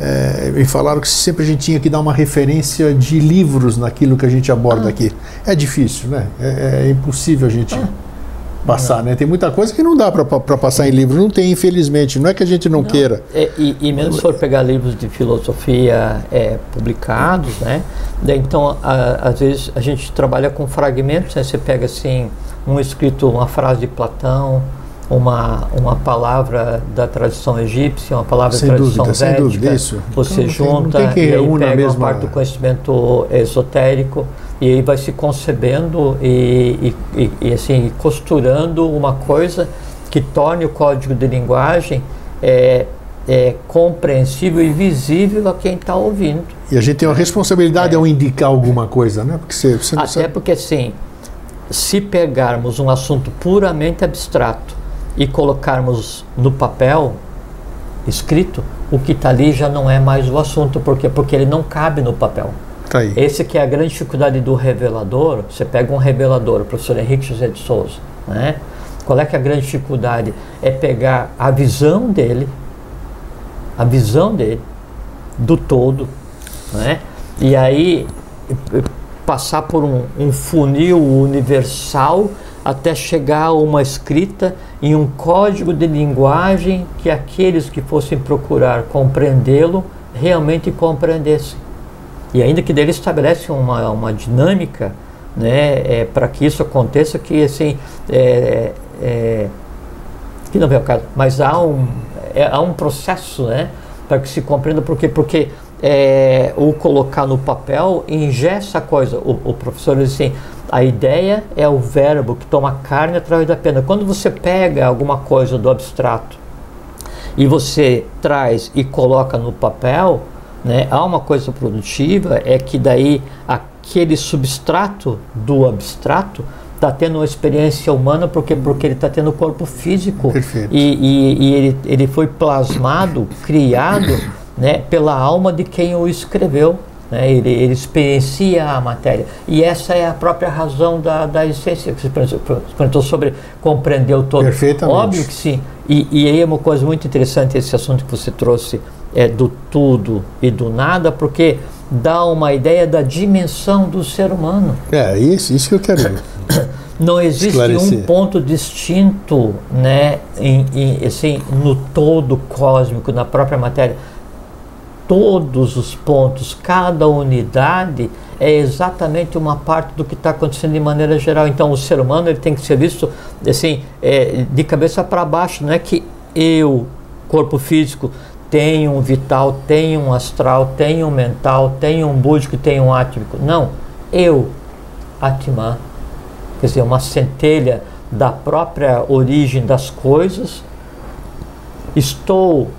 É, me falaram que sempre a gente tinha que dar uma referência de livros naquilo que a gente aborda ah. aqui. É difícil, né? É, é impossível a gente. Ah passar, né? Tem muita coisa que não dá para passar em livro, não tem, infelizmente. Não é que a gente não, não. queira. É, e, e, mesmo se for pegar livros de filosofia é, publicados, né? Então, a, às vezes a gente trabalha com fragmentos, né? Você pega assim um escrito, uma frase de Platão, uma, uma palavra da tradição egípcia, uma palavra sem da tradição dúvida, védica. Sem dúvida, isso. Você então, junta tem, tem que e pega mesma... uma parte do conhecimento esotérico e aí vai se concebendo e, e, e, assim costurando uma coisa que torne o código de linguagem é, é, compreensível e visível a quem está ouvindo. E a gente tem uma responsabilidade é. ao indicar alguma coisa, né? Porque você, você Até sabe. porque assim, se pegarmos um assunto puramente abstrato e colocarmos no papel escrito, o que está ali já não é mais o assunto, porque porque ele não cabe no papel. Tá aí. Esse que é a grande dificuldade do revelador. Você pega um revelador, o professor Henrique José de Souza, né? Qual é que é a grande dificuldade? É pegar a visão dele, a visão dele, do todo, né? E aí passar por um, um funil universal até chegar a uma escrita em um código de linguagem que aqueles que fossem procurar compreendê-lo realmente compreendessem. E ainda que dele estabelece uma, uma dinâmica né, é, para que isso aconteça, que assim, é, é, que não é o caso, mas há um, é, há um processo né, para que se compreenda por quê? Porque é, o colocar no papel ingessa a coisa. O, o professor diz assim, a ideia é o verbo que toma carne através da pena. Quando você pega alguma coisa do abstrato e você traz e coloca no papel, né, há uma coisa produtiva, é que daí aquele substrato do abstrato está tendo uma experiência humana porque, porque ele está tendo corpo físico Perfeito. e, e, e ele, ele foi plasmado, criado né, pela alma de quem o escreveu. Né, ele, ele experiencia a matéria. E essa é a própria razão da, da essência que você perguntou sobre compreender o todo. Perfeitamente. Óbvio que sim. E, e aí é uma coisa muito interessante esse assunto que você trouxe é, do tudo e do nada, porque dá uma ideia da dimensão do ser humano. É, isso, isso que eu quero Não existe Esclarecer. um ponto distinto né, em, em, assim, no todo cósmico, na própria matéria. Todos os pontos, cada unidade é exatamente uma parte do que está acontecendo de maneira geral. Então, o ser humano ele tem que ser visto assim, é, de cabeça para baixo. Não é que eu, corpo físico, tenho um vital, tenho um astral, tenho um mental, tenho um búdico, tenho um átmico. Não. Eu, Atman, quer dizer, uma centelha da própria origem das coisas, estou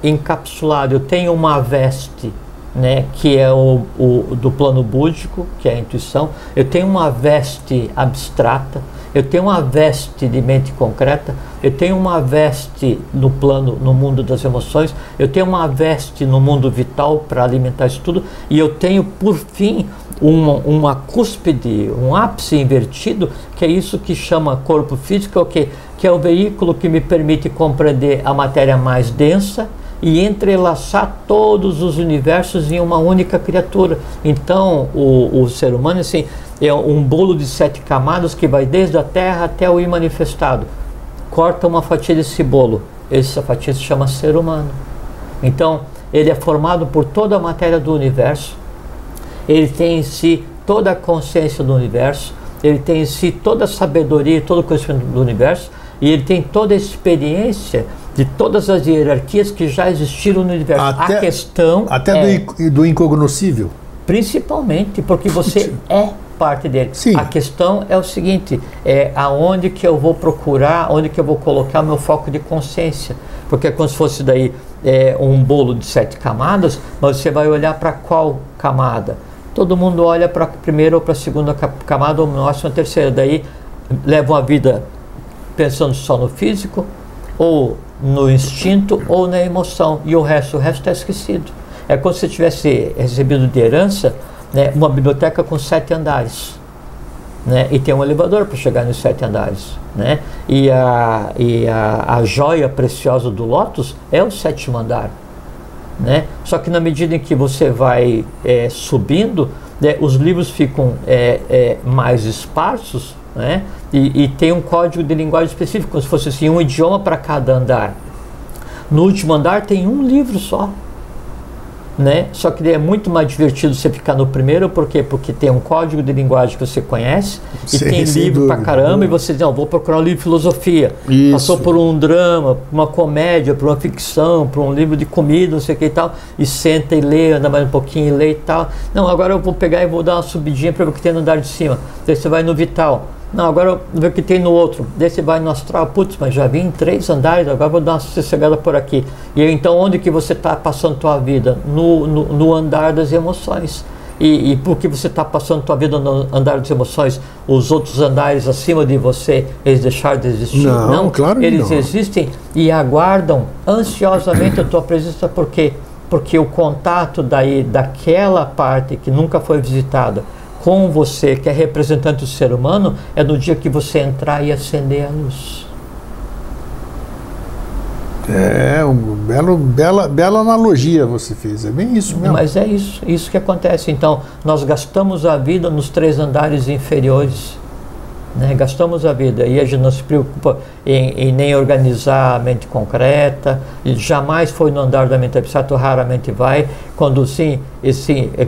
encapsulado, eu tenho uma veste, né, que é o, o do plano búdico, que é a intuição, eu tenho uma veste abstrata, eu tenho uma veste de mente concreta, eu tenho uma veste no plano, no mundo das emoções, eu tenho uma veste no mundo vital para alimentar isso tudo, e eu tenho, por fim, uma, uma cúspide, um ápice invertido, que é isso que chama corpo físico, que, que é o veículo que me permite compreender a matéria mais densa e entrelaçar todos os universos em uma única criatura. Então, o, o ser humano assim, é um bolo de sete camadas que vai desde a Terra até o imanifestado. Corta uma fatia desse bolo, essa fatia se chama ser humano. Então, ele é formado por toda a matéria do universo, ele tem em si toda a consciência do universo, ele tem em si toda a sabedoria todo o conhecimento do universo, e ele tem toda a experiência de todas as hierarquias que já existiram no universo. Até- a questão Até é, do, do incognoscível. principalmente porque você é parte dele. Sim. A questão é o seguinte, é aonde que eu vou procurar, onde que eu vou colocar meu foco de consciência. Porque é como se fosse daí é, um bolo de sete camadas, mas você vai olhar para qual camada? Todo mundo olha para a primeira ou para a segunda ca- camada, ou no máximo a terceira. Daí levam a vida pensando só no físico, ou no instinto, ou na emoção. E o resto, o resto está esquecido. É como se tivesse recebido de herança né, uma biblioteca com sete andares. Né, e tem um elevador para chegar nos sete andares. Né, e a, e a, a joia preciosa do Lotus é o sétimo andar. Né? Só que na medida em que você vai é, subindo, né, os livros ficam é, é, mais esparsos né? e, e tem um código de linguagem específico, como se fosse assim, um idioma para cada andar. No último andar tem um livro só. Né? Só que é muito mais divertido você ficar no primeiro, por quê? Porque tem um código de linguagem que você conhece Sim, e tem sem livro pra caramba e você diz, não, vou procurar um livro de filosofia. Isso. Passou por um drama, uma comédia, por uma ficção, por um livro de comida, não sei o que e tal, e senta e lê, anda mais um pouquinho e lê e tal. Não, agora eu vou pegar e vou dar uma subidinha para ver o que tem no andar de cima. Daí você vai no vital. Não, agora ver o que tem no outro. Daí você vai no astral. Putz, mas já vim em três andares, agora vou dar uma sossegada por aqui. E então, onde que você está passando tua vida? No, no, no andar das emoções. E, e por que você está passando tua vida no andar das emoções? Os outros andares acima de você, eles deixaram de existir? Não, claro que eles não. existem e aguardam ansiosamente a tua presença, por quê? Porque o contato daí daquela parte que nunca foi visitada com você, que é representante do ser humano, é no dia que você entrar e acender a luz. É, um belo, bela, bela analogia você fez. É bem isso mesmo. Mas é isso, isso que acontece. Então, nós gastamos a vida nos três andares inferiores. Né? Gastamos a vida e a gente não se preocupa em, em, nem organizar a mente concreta, jamais foi no andar da mente abstrata, raramente vai. Quando sim, esse, é,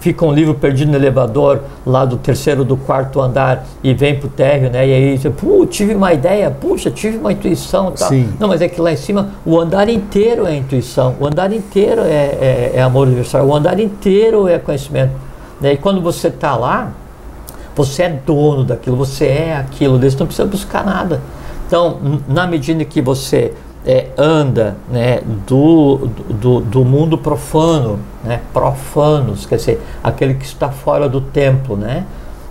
fica um livro perdido no elevador lá do terceiro, do quarto andar e vem para o térreo, né? e aí você, tive uma ideia, puxa, tive uma intuição. Tal. Sim. Não, mas é que lá em cima o andar inteiro é intuição, o andar inteiro é, é, é amor universal, o andar inteiro é conhecimento. Né? E quando você está lá, você é dono daquilo, você é aquilo, você não precisa buscar nada. Então, na medida que você é, anda né, do, do, do, mundo profano, né, profanos, quer dizer, aquele que está fora do templo, né,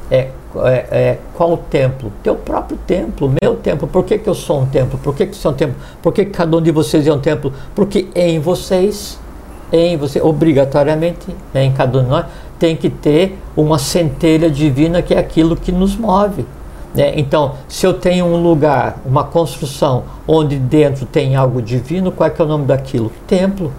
é, é, é, qual o templo? Teu próprio templo, meu templo. Por que, que eu sou um templo? Por que, que sou um templo? Por que, que cada um de vocês é um templo? Porque em vocês, em você, obrigatoriamente, né, em cada um de nós, tem que ter uma centelha divina que é aquilo que nos move. Né? Então, se eu tenho um lugar, uma construção, onde dentro tem algo divino, qual é, que é o nome daquilo? Templo.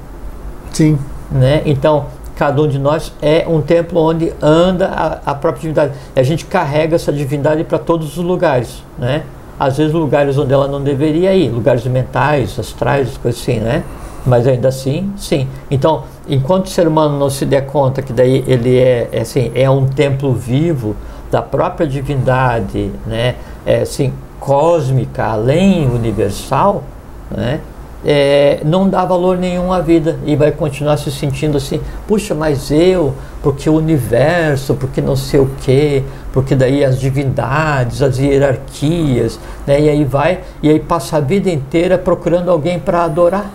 Sim. Né? Então, cada um de nós é um templo onde anda a, a própria divindade. E a gente carrega essa divindade para todos os lugares. Né? Às vezes, lugares onde ela não deveria ir, lugares mentais, astrais, coisas assim, né? Mas ainda assim, sim. Então, enquanto o ser humano não se der conta que daí ele é, é, assim, é um templo vivo da própria divindade, né, é, assim, cósmica, além universal, né, é, não dá valor nenhum à vida e vai continuar se sentindo assim, puxa, mas eu, porque o universo, porque não sei o que, porque daí as divindades, as hierarquias, né, e aí vai, e aí passa a vida inteira procurando alguém para adorar,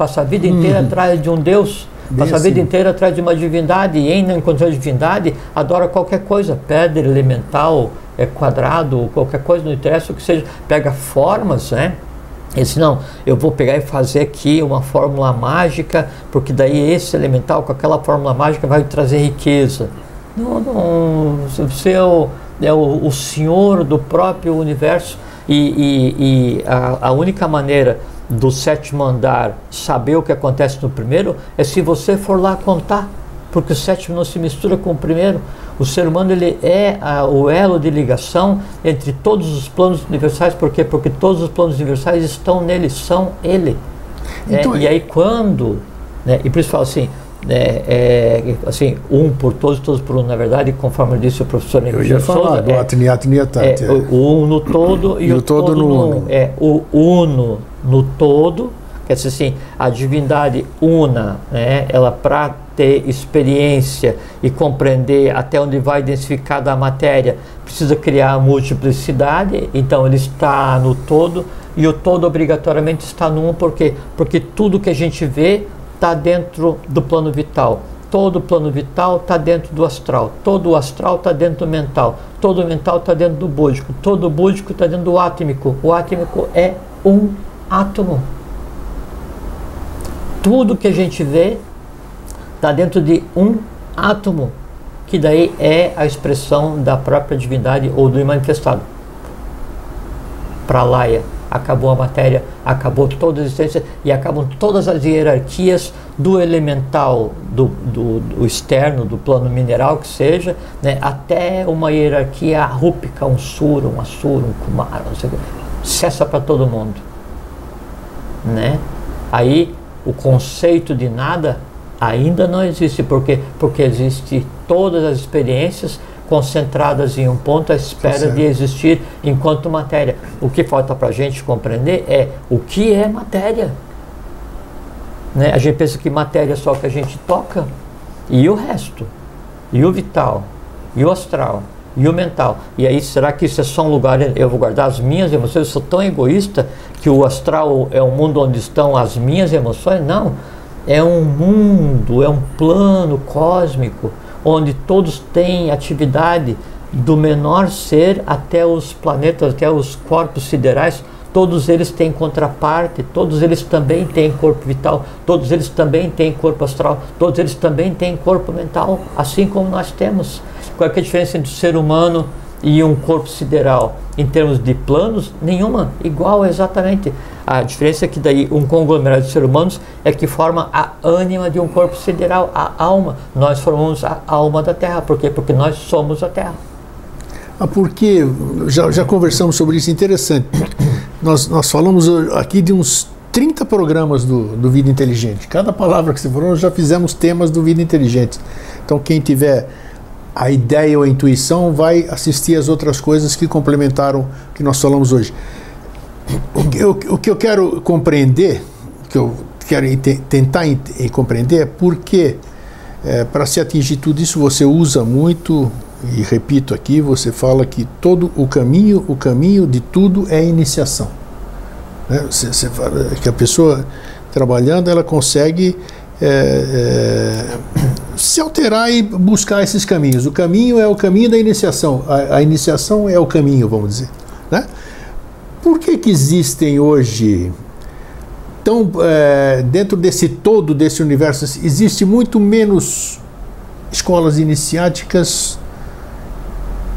passa a vida inteira hum. atrás de um Deus Passa a vida inteira atrás de uma divindade e em não encontrar divindade, adora qualquer coisa, pedra, elemental, é quadrado, qualquer coisa, não interessa o que seja, pega formas, né? Ele disse, não, eu vou pegar e fazer aqui uma fórmula mágica, porque daí esse elemental com aquela fórmula mágica vai trazer riqueza. Não, não, você é o, é o, o senhor do próprio universo e, e, e a, a única maneira do sétimo andar saber o que acontece no primeiro é se você for lá contar, porque o sétimo não se mistura com o primeiro. O ser humano ele é a, o elo de ligação entre todos os planos universais, por quê? Porque todos os planos universais estão nele, são ele. Então, é, e aí quando, né, e por isso fala assim, é, é, assim, um por todos, todos por um, na verdade, conforme disse o professor Eu ia falar do é, atniatniatante. É, o, o no todo e, e o, o, todo, todo no uno. É, o uno no todo, quer dizer assim, a divindade una, né, ela para ter experiência e compreender até onde vai identificar a matéria, precisa criar multiplicidade, então ele está no todo, e o todo obrigatoriamente está no um, por quê? Porque tudo que a gente vê está dentro do plano vital. Todo o plano vital está dentro do astral. Todo o astral está dentro do mental. Todo o mental está dentro do búdico. Todo o búdico está dentro do átmico. O átmico é um átomo. Tudo que a gente vê está dentro de um átomo, que daí é a expressão da própria divindade ou do manifestado. Pralaya acabou a matéria, acabou toda a existência e acabam todas as hierarquias do elemental, do, do, do externo, do plano mineral que seja, né, até uma hierarquia rúpica, um sura, um asura, um kumara, não sei o que, cessa para todo mundo. Né? Aí o conceito de nada ainda não existe, porque, porque existe todas as experiências concentradas em um ponto à espera de existir enquanto matéria. O que falta para a gente compreender é o que é matéria. Né? A gente pensa que matéria é só que a gente toca, e o resto, e o vital, e o astral, e o mental. E aí, será que isso é só um lugar eu vou guardar as minhas emoções? Eu sou tão egoísta que o astral é um mundo onde estão as minhas emoções? Não. É um mundo, é um plano cósmico onde todos têm atividade do menor ser até os planetas, até os corpos siderais, todos eles têm contraparte, todos eles também têm corpo vital, todos eles também têm corpo astral, todos eles também têm corpo mental, assim como nós temos. Qual é a diferença entre o ser humano e um corpo sideral? Em termos de planos, nenhuma, igual exatamente. A diferença é que daí um conglomerado de seres humanos é que forma a ânima de um corpo sideral, a alma. Nós formamos a alma da Terra. Por quê? Porque nós somos a Terra. Ah, porque já, já conversamos sobre isso, interessante. Nós, nós falamos aqui de uns 30 programas do, do Vida Inteligente. Cada palavra que você falou, nós já fizemos temas do Vida Inteligente. Então, quem tiver a ideia ou a intuição vai assistir as outras coisas que complementaram o que nós falamos hoje. O que eu, o que eu quero compreender, o que eu quero tentar compreender é por que, é, para se atingir tudo isso, você usa muito, e repito aqui, você fala que todo o caminho, o caminho de tudo é iniciação. Né? Você, você fala que a pessoa trabalhando, ela consegue é, é, se alterar e buscar esses caminhos. O caminho é o caminho da iniciação. A, a iniciação é o caminho, vamos dizer. Né? Por que, que existem hoje, tão, é, dentro desse todo, desse universo, existe muito menos escolas iniciáticas,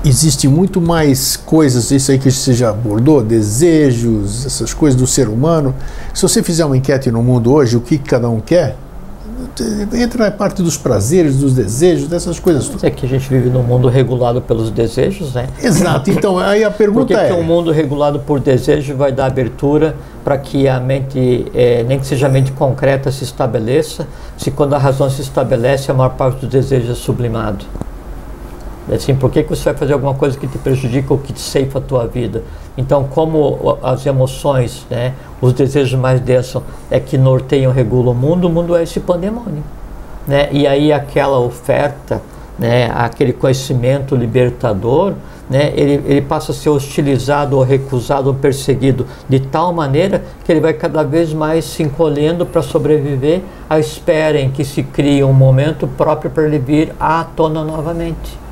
existe muito mais coisas, isso aí que você já abordou, desejos, essas coisas do ser humano. Se você fizer uma enquete no mundo hoje, o que cada um quer, entra a parte dos prazeres, dos desejos, dessas coisas. É que a gente vive num mundo regulado pelos desejos, né? Exato. Então, aí a pergunta por que é... que um mundo regulado por desejo vai dar abertura para que a mente, é, nem que seja a mente concreta, se estabeleça, se quando a razão se estabelece, a maior parte dos desejos é sublimado? É assim, por que, que você vai fazer alguma coisa que te prejudica ou que te ceifa a tua vida? Então, como as emoções, né, os desejos mais densos é que norteiam, regulam o mundo, o mundo é esse pandemônio. Né? E aí aquela oferta, né, aquele conhecimento libertador, né, ele, ele passa a ser hostilizado ou recusado ou perseguido de tal maneira que ele vai cada vez mais se encolhendo para sobreviver à espera em que se crie um momento próprio para ele vir à tona novamente.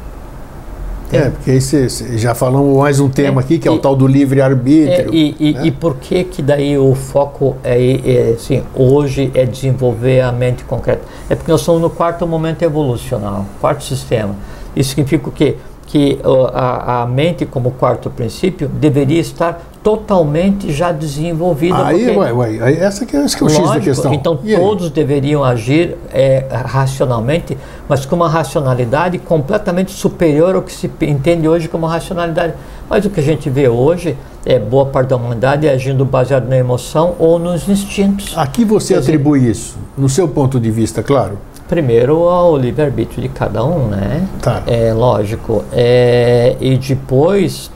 É, porque aí cê, cê, já falamos mais um tema é, aqui, que é e, o tal do livre-arbítrio. É, e, e, né? e, por que que daí o foco é, é, assim, hoje é desenvolver a mente concreta? É porque nós estamos no quarto momento evolucional, quarto sistema. Isso significa o quê? Que a, a mente, como quarto princípio, deveria estar totalmente já desenvolvida. Aí, porque, ué, ué, essa que é, esse que é o lógico, X da questão. Então e todos aí? deveriam agir é, racionalmente, mas com uma racionalidade completamente superior ao que se entende hoje como racionalidade. Mas o que a gente vê hoje é boa parte da humanidade agindo baseado na emoção ou nos instintos. A que você atribui isso? No seu ponto de vista, claro. Primeiro ao livre-arbítrio de cada um, né? Tá. É lógico. É, e depois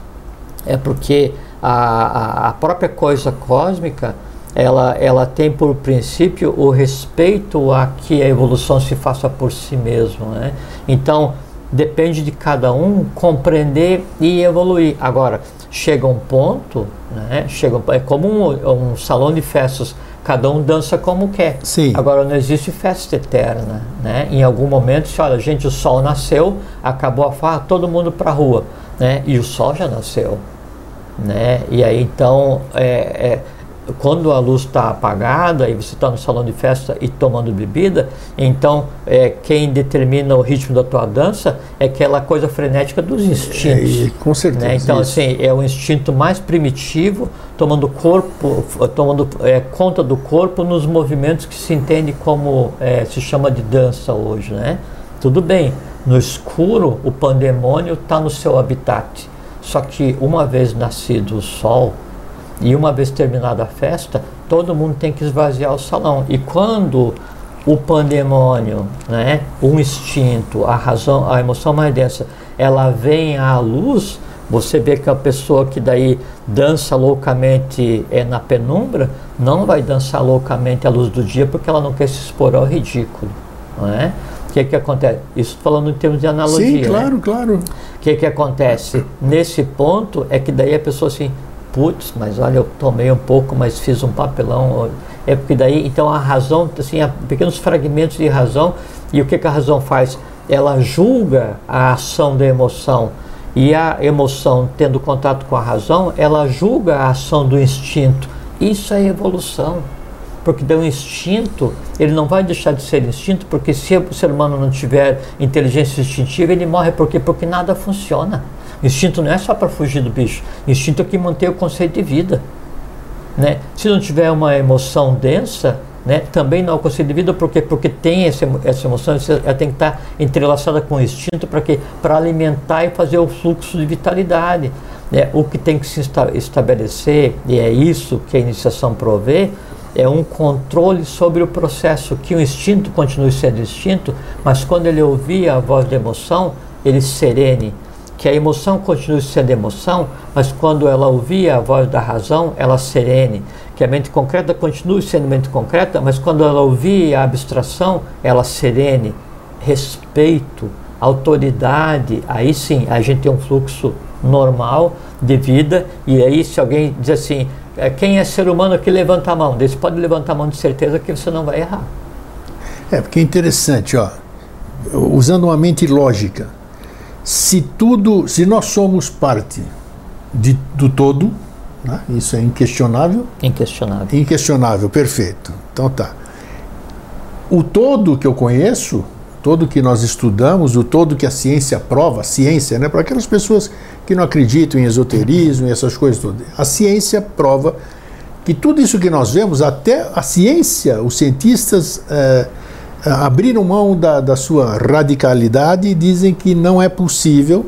é porque a, a, própria coisa cósmica ela, ela tem por princípio o respeito a que a evolução se faça por si mesmo. Né? Então, depende de cada um compreender e evoluir. Agora, chega um ponto, né? chega, é como um, um salão de festas, cada um dança como quer. Sim. Agora, não existe festa eterna. Né? Em algum momento, se olha, gente, o sol nasceu, acabou a farra, todo mundo para a rua. Né? E o sol já nasceu né? E aí então, é, é, quando a luz está apagada e você está no salão de festa e tomando bebida, então é, quem determina o ritmo da tua dança é aquela coisa frenética dos instintos. É, com certeza. Né? Então isso. assim é o instinto mais primitivo tomando corpo, tomando é, conta do corpo nos movimentos que se entende como é, se chama de dança hoje, né? Tudo bem. No escuro, o pandemônio está no seu habitat só que uma vez nascido o sol e uma vez terminada a festa, todo mundo tem que esvaziar o salão. E quando o pandemônio, né, o instinto, a razão, a emoção mais densa, ela vem à luz, você vê que a pessoa que daí dança loucamente é na penumbra, não vai dançar loucamente à luz do dia porque ela não quer se expor ao ridículo, não é? que, que acontece? Isso falando em termos de analogia. Sim, claro, né? claro. O que, que acontece? Nesse ponto é que daí a pessoa assim, putz, mas olha, eu tomei um pouco, mas fiz um papelão. É porque daí, então a razão, assim, há pequenos fragmentos de razão, e o que, que a razão faz? Ela julga a ação da emoção. E a emoção, tendo contato com a razão, ela julga a ação do instinto. Isso é evolução porque deu um instinto, ele não vai deixar de ser instinto, porque se o ser humano não tiver inteligência instintiva, ele morre por quê? Porque nada funciona. Instinto não é só para fugir do bicho, instinto é que mantém o conceito de vida. Né? Se não tiver uma emoção densa, né? Também não é o conceito de vida porque porque tem essa, essa emoção, ela tem que estar entrelaçada com o instinto? Para alimentar e fazer o fluxo de vitalidade. Né? O que tem que se estabelecer e é isso que a iniciação provê é um controle sobre o processo, que o instinto continue sendo instinto, mas quando ele ouvir a voz da emoção, ele serene, que a emoção continue sendo emoção, mas quando ela ouvir a voz da razão, ela serene, que a mente concreta continue sendo mente concreta, mas quando ela ouvir a abstração, ela serene, respeito, autoridade, aí sim a gente tem um fluxo normal de vida, e aí se alguém diz assim, é, quem é ser humano que levanta a mão? Você pode levantar a mão de certeza que você não vai errar. É, porque é interessante, ó, usando uma mente lógica, se tudo, se nós somos parte de, do todo, né, isso é inquestionável. Inquestionável. Inquestionável, perfeito. Então tá. O todo que eu conheço, todo que nós estudamos, o todo que a ciência prova, a ciência, né, para aquelas pessoas que não acreditam em esoterismo e essas coisas todas. A ciência prova que tudo isso que nós vemos, até a ciência, os cientistas é, abriram mão da, da sua radicalidade e dizem que não é possível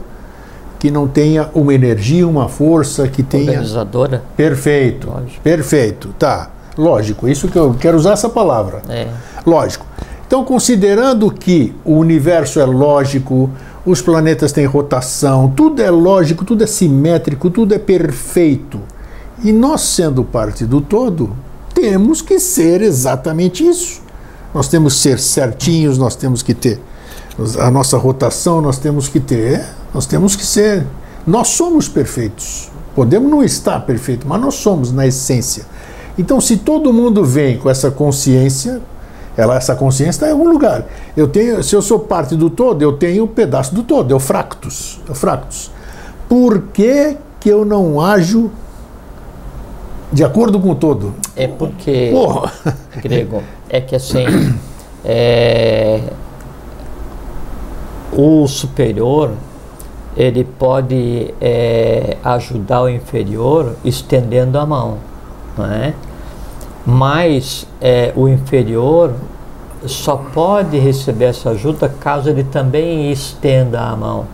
que não tenha uma energia, uma força que tenha. Organizadora? Perfeito. Lógico. Perfeito. Tá. Lógico. Isso que eu quero usar essa palavra. É. Lógico. Então, considerando que o universo é lógico, os planetas têm rotação, tudo é lógico, tudo é simétrico, tudo é perfeito. E nós, sendo parte do todo, temos que ser exatamente isso. Nós temos que ser certinhos, nós temos que ter a nossa rotação, nós temos que ter, nós temos que ser. Nós somos perfeitos. Podemos não estar perfeito, mas nós somos na essência. Então, se todo mundo vem com essa consciência, ela, essa consciência está em algum lugar. Eu tenho, se eu sou parte do todo, eu tenho um pedaço do todo, é o fractus. É o fractus. Por que, que eu não ajo de acordo com o todo? É porque, Porra. grego, é que assim, é, o superior ele pode é, ajudar o inferior estendendo a mão, não é? mas é, o inferior só pode receber essa ajuda caso ele também estenda a mão.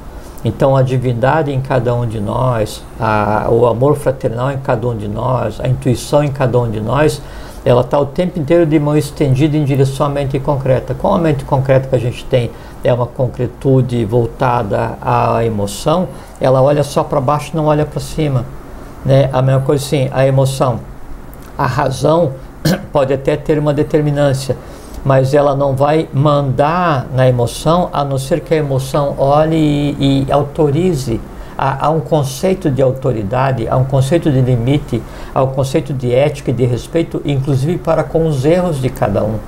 Então, a divindade em cada um de nós, a, o amor fraternal em cada um de nós, a intuição em cada um de nós, ela está o tempo inteiro de mão estendida em direção à mente concreta. Qual a mente concreta que a gente tem? É uma concretude voltada à emoção, ela olha só para baixo, não olha para cima. Né? A mesma coisa assim, a emoção. A razão pode até ter uma determinância, mas ela não vai mandar na emoção, a não ser que a emoção olhe e, e autorize. Há, há, um conceito de autoridade, há um conceito de limite, há um conceito de ética e de respeito, inclusive para com os erros de cada um.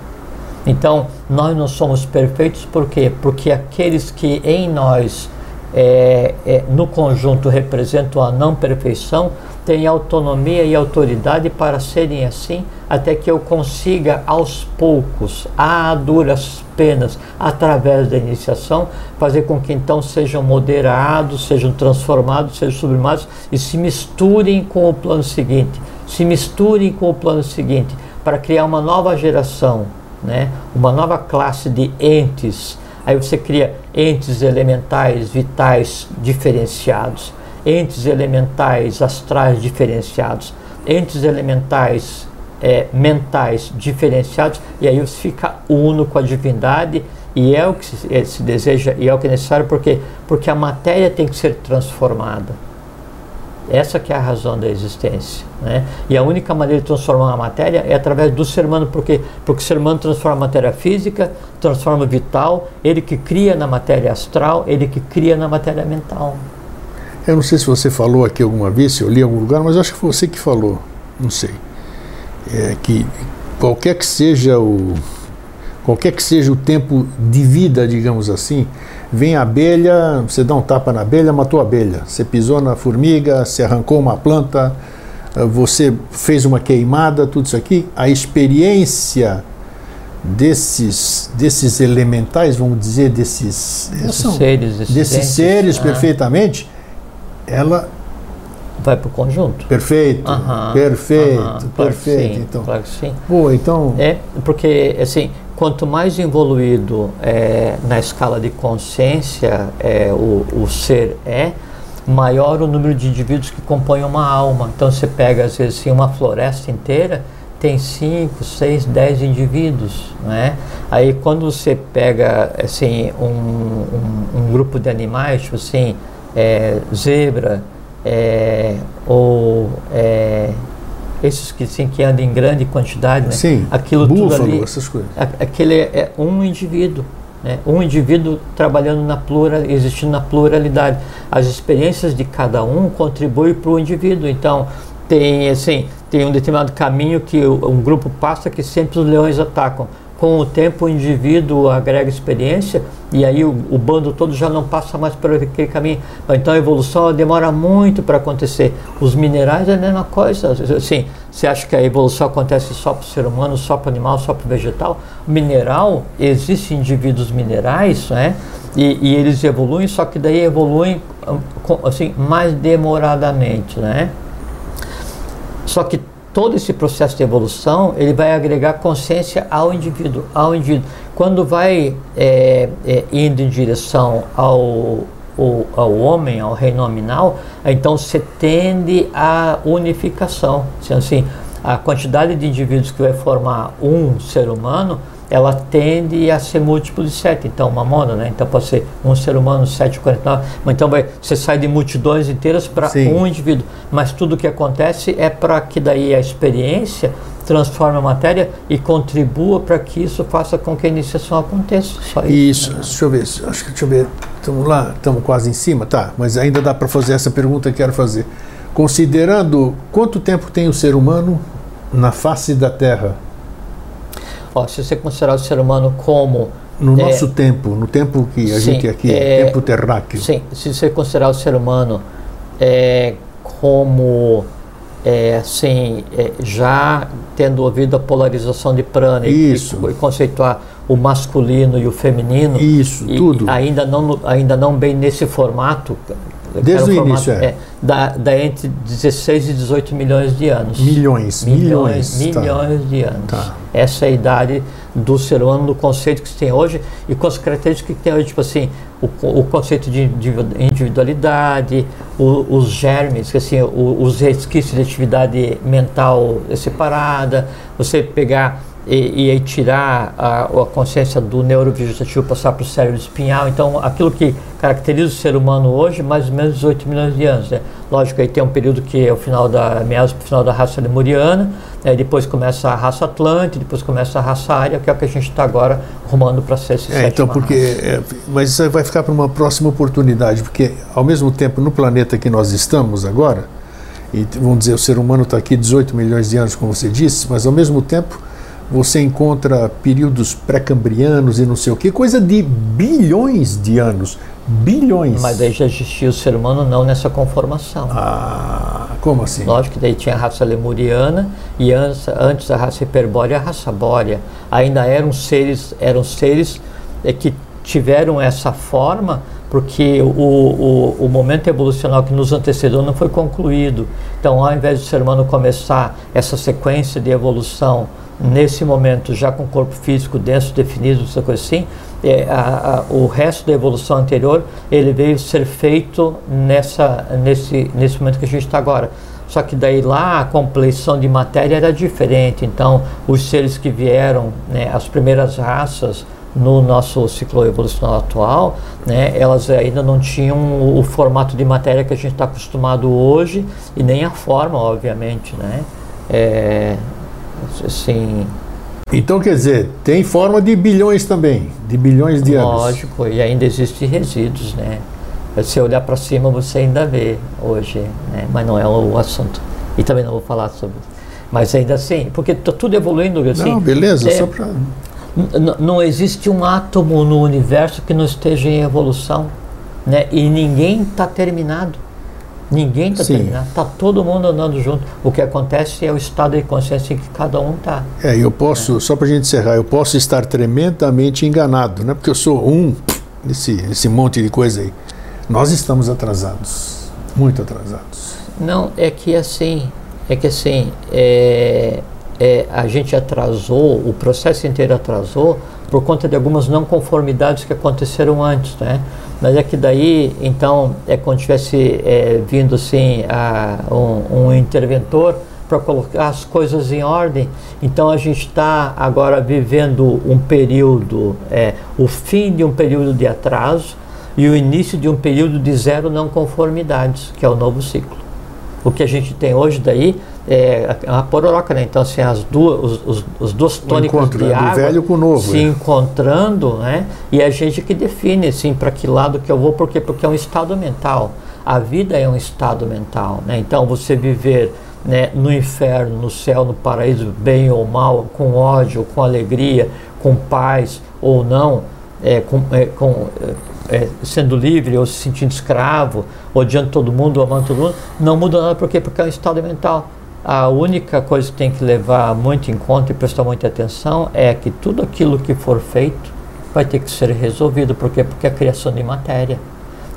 Então, nós não somos perfeitos por quê? Porque aqueles que em nós, é, é, no conjunto, representam a não perfeição, têm autonomia e autoridade para serem assim, até que eu consiga aos poucos, a duras penas, através da iniciação, fazer com que então sejam moderados, sejam transformados, sejam sublimados e se misturem com o plano seguinte, se misturem com o plano seguinte, para criar uma nova geração, né? uma nova classe de entes. Aí você cria entes elementais, vitais, diferenciados entes elementais astrais diferenciados, entes elementais é, mentais diferenciados, e aí você fica uno com a divindade, e é o que se, é, se deseja, e é o que é necessário, porque, porque a matéria tem que ser transformada. Essa que é a razão da existência. Né? E a única maneira de transformar a matéria é através do ser humano, porque, porque o ser humano transforma a matéria física, transforma vital, ele que cria na matéria astral, ele que cria na matéria mental. Eu não sei se você falou aqui alguma vez, se eu li em algum lugar, mas acho que foi você que falou, não sei. É que qualquer que seja o qualquer que seja o tempo de vida, digamos assim, vem a abelha, você dá um tapa na abelha, matou a abelha. Você pisou na formiga, você arrancou uma planta, você fez uma queimada, tudo isso aqui, a experiência desses desses elementais, vamos dizer, desses, desses seres, desses seres ah. perfeitamente, ela vai para o conjunto. Perfeito, Aham, perfeito, aham, claro perfeito. sim, então, Claro que sim. boa, então, É, porque, assim, quanto mais evoluído é, na escala de consciência é, o, o ser é, maior o número de indivíduos que compõem uma alma. Então, você pega, às vezes, assim, uma floresta inteira, tem 5, 6, 10 indivíduos, né? Aí, quando você pega, assim, um, um, um grupo de animais, tipo assim, é, zebra, é, ou é, esses que, assim, que andam em grande quantidade, né? sim, aquilo tudo búfalo, ali- essas coisas. A- Aquele é um indivíduo, né? um indivíduo trabalhando na plural, existindo na pluralidade. As experiências de cada um contribuem para o indivíduo. Então tem assim, tem um determinado caminho que um grupo passa que sempre os leões atacam. Com o tempo o indivíduo agrega experiência e aí o, o bando todo já não passa mais por aquele caminho. Então a evolução demora muito para acontecer. Os minerais é a mesma coisa. Assim, você acha que a evolução acontece só para o ser humano, só para o animal, só para o vegetal? Mineral, existem indivíduos minerais, né? E, e eles evoluem, só que daí evoluem hum, assim, mais demoradamente, né? Só que todo esse processo de evolução ele vai agregar consciência ao indivíduo, ao indivíduo. Quando vai é, é, indo em direção ao, ao, ao homem, ao reino nominal, então você tende à unificação. Sendo assim, a quantidade de indivíduos que vai formar um ser humano ela tende a ser múltiplo de 7, então uma mono, né? Então pode ser um ser humano, 7, 49, mas então vai, você sai de multidões inteiras para um indivíduo. Mas tudo o que acontece é para que daí a experiência transforme a matéria e contribua para que isso faça com que a iniciação aconteça. Só Isso, né? deixa eu ver, acho que deixa eu ver, estamos lá, estamos quase em cima, tá, mas ainda dá para fazer essa pergunta que quero fazer. Considerando quanto tempo tem o ser humano na face da Terra, Ó, se você considerar o ser humano como no É. nosso tempo, no tempo que a Sim, gente aqui, é, tempo terráqueo. Sim, se você considerar o ser humano é, como é, assim, é, já tendo ouvido a polarização de prana e- Isso. e, conceituar o masculino e o feminino, Isso, e tudo. ainda não, ainda não bem nesse formato. Desde o formato, início, é. da, da entre 16 e 18 milhões de anos. Milhões, milhões. Milhões, tá. milhões de anos. Tá. Essa é a idade do ser humano, no conceito que se tem hoje e com as características que tem hoje, tipo assim, o, o conceito de individu- individualidade, o- os germes, que assim, o- os resquícios de atividade mental separada, você pegar e, e aí tirar a, a consciência do neurovegetativo passar para o cérebro espinhal. Então, aquilo que caracteriza o ser humano hoje, mais ou menos 18 milhões de anos. Né? Lógico, aí tem um período que é o final da meados para o final da raça lemuriana, né? depois começa a raça atlântica, depois começa a raça área, que é o que a gente está agora rumando para ser esse É, então, porque. é, mas isso vai ficar para uma próxima oportunidade, porque ao mesmo tempo, no planeta que nós estamos agora, e vamos dizer, o ser humano está aqui 18 milhões de anos, como você disse, mas ao mesmo tempo você encontra períodos pré-cambrianos e não sei o que, coisa de bilhões de anos. Bilhões. Mas aí já existia o ser humano não nessa conformação. Ah, como assim? Lógico que daí tinha a raça lemuriana e antes, antes a raça hiperbórea e a raça bórea. Ainda eram seres, eram seres eh, que tiveram essa forma porque o, o, o momento evolucional que nos antecedeu não foi concluído. Então, ao invés do ser humano começar essa sequência de evolução nesse momento já com o corpo físico denso, definido, essa coisa assim, é, a, a, o resto da evolução anterior ele veio ser feito nessa, nesse, nesse momento que a gente está agora. Só que daí lá a compleição de matéria era diferente. Então, os seres que vieram, né, as primeiras raças no nosso ciclo evolucional atual, né, elas ainda não tinham o, o formato de matéria que a gente está acostumado hoje e nem a forma, obviamente, né? É, assim, Então, quer dizer, tem forma de bilhões também, de bilhões de anos. lógico, e ainda existem resíduos, né? Se você olhar para cima, você ainda vê hoje, né? Mas não é o assunto. E também não vou falar sobre isso. Mas ainda assim, porque está tudo evoluindo assim. Não, beleza, é, só para. Não existe um átomo no universo que não esteja em evolução, né? E ninguém está terminado. Ninguém está terminado. Está todo mundo andando junto. O que acontece é o estado de consciência em que cada um está. É, eu posso, só para a gente encerrar, eu posso estar tremendamente enganado, não é porque eu sou um nesse, nesse monte de coisa aí. Nós estamos atrasados, muito atrasados. Não, é que assim, é que assim, é, é, a gente atrasou, o processo inteiro atrasou por conta de algumas não conformidades que aconteceram antes, né? Mas é que daí, então, é como tivesse é, vindo assim a, um, um interventor para colocar as coisas em ordem. Então a gente está agora vivendo um período, é, o fim de um período de atraso e o início de um período de zero não conformidades, que é o novo ciclo. O que a gente tem hoje daí é uma pororoca, né? Então, assim, as duas, os, os, os dois tônicos de né? água velho com novo, se é. encontrando, né? E a gente que define, assim, para que lado que eu vou, por quê? Porque é um estado mental. A vida é um estado mental, né? Então, você viver né, no inferno, no céu, no paraíso, bem ou mal, com ódio, com alegria, com paz ou não, é, com, é, com é, sendo livre ou se sentindo escravo, odiando todo mundo, amando todo mundo, não muda nada, por quê? Porque é um estado mental. A única coisa que tem que levar muito em conta e prestar muita atenção é que tudo aquilo que for feito vai ter que ser resolvido. Por quê? Porque é criação de matéria.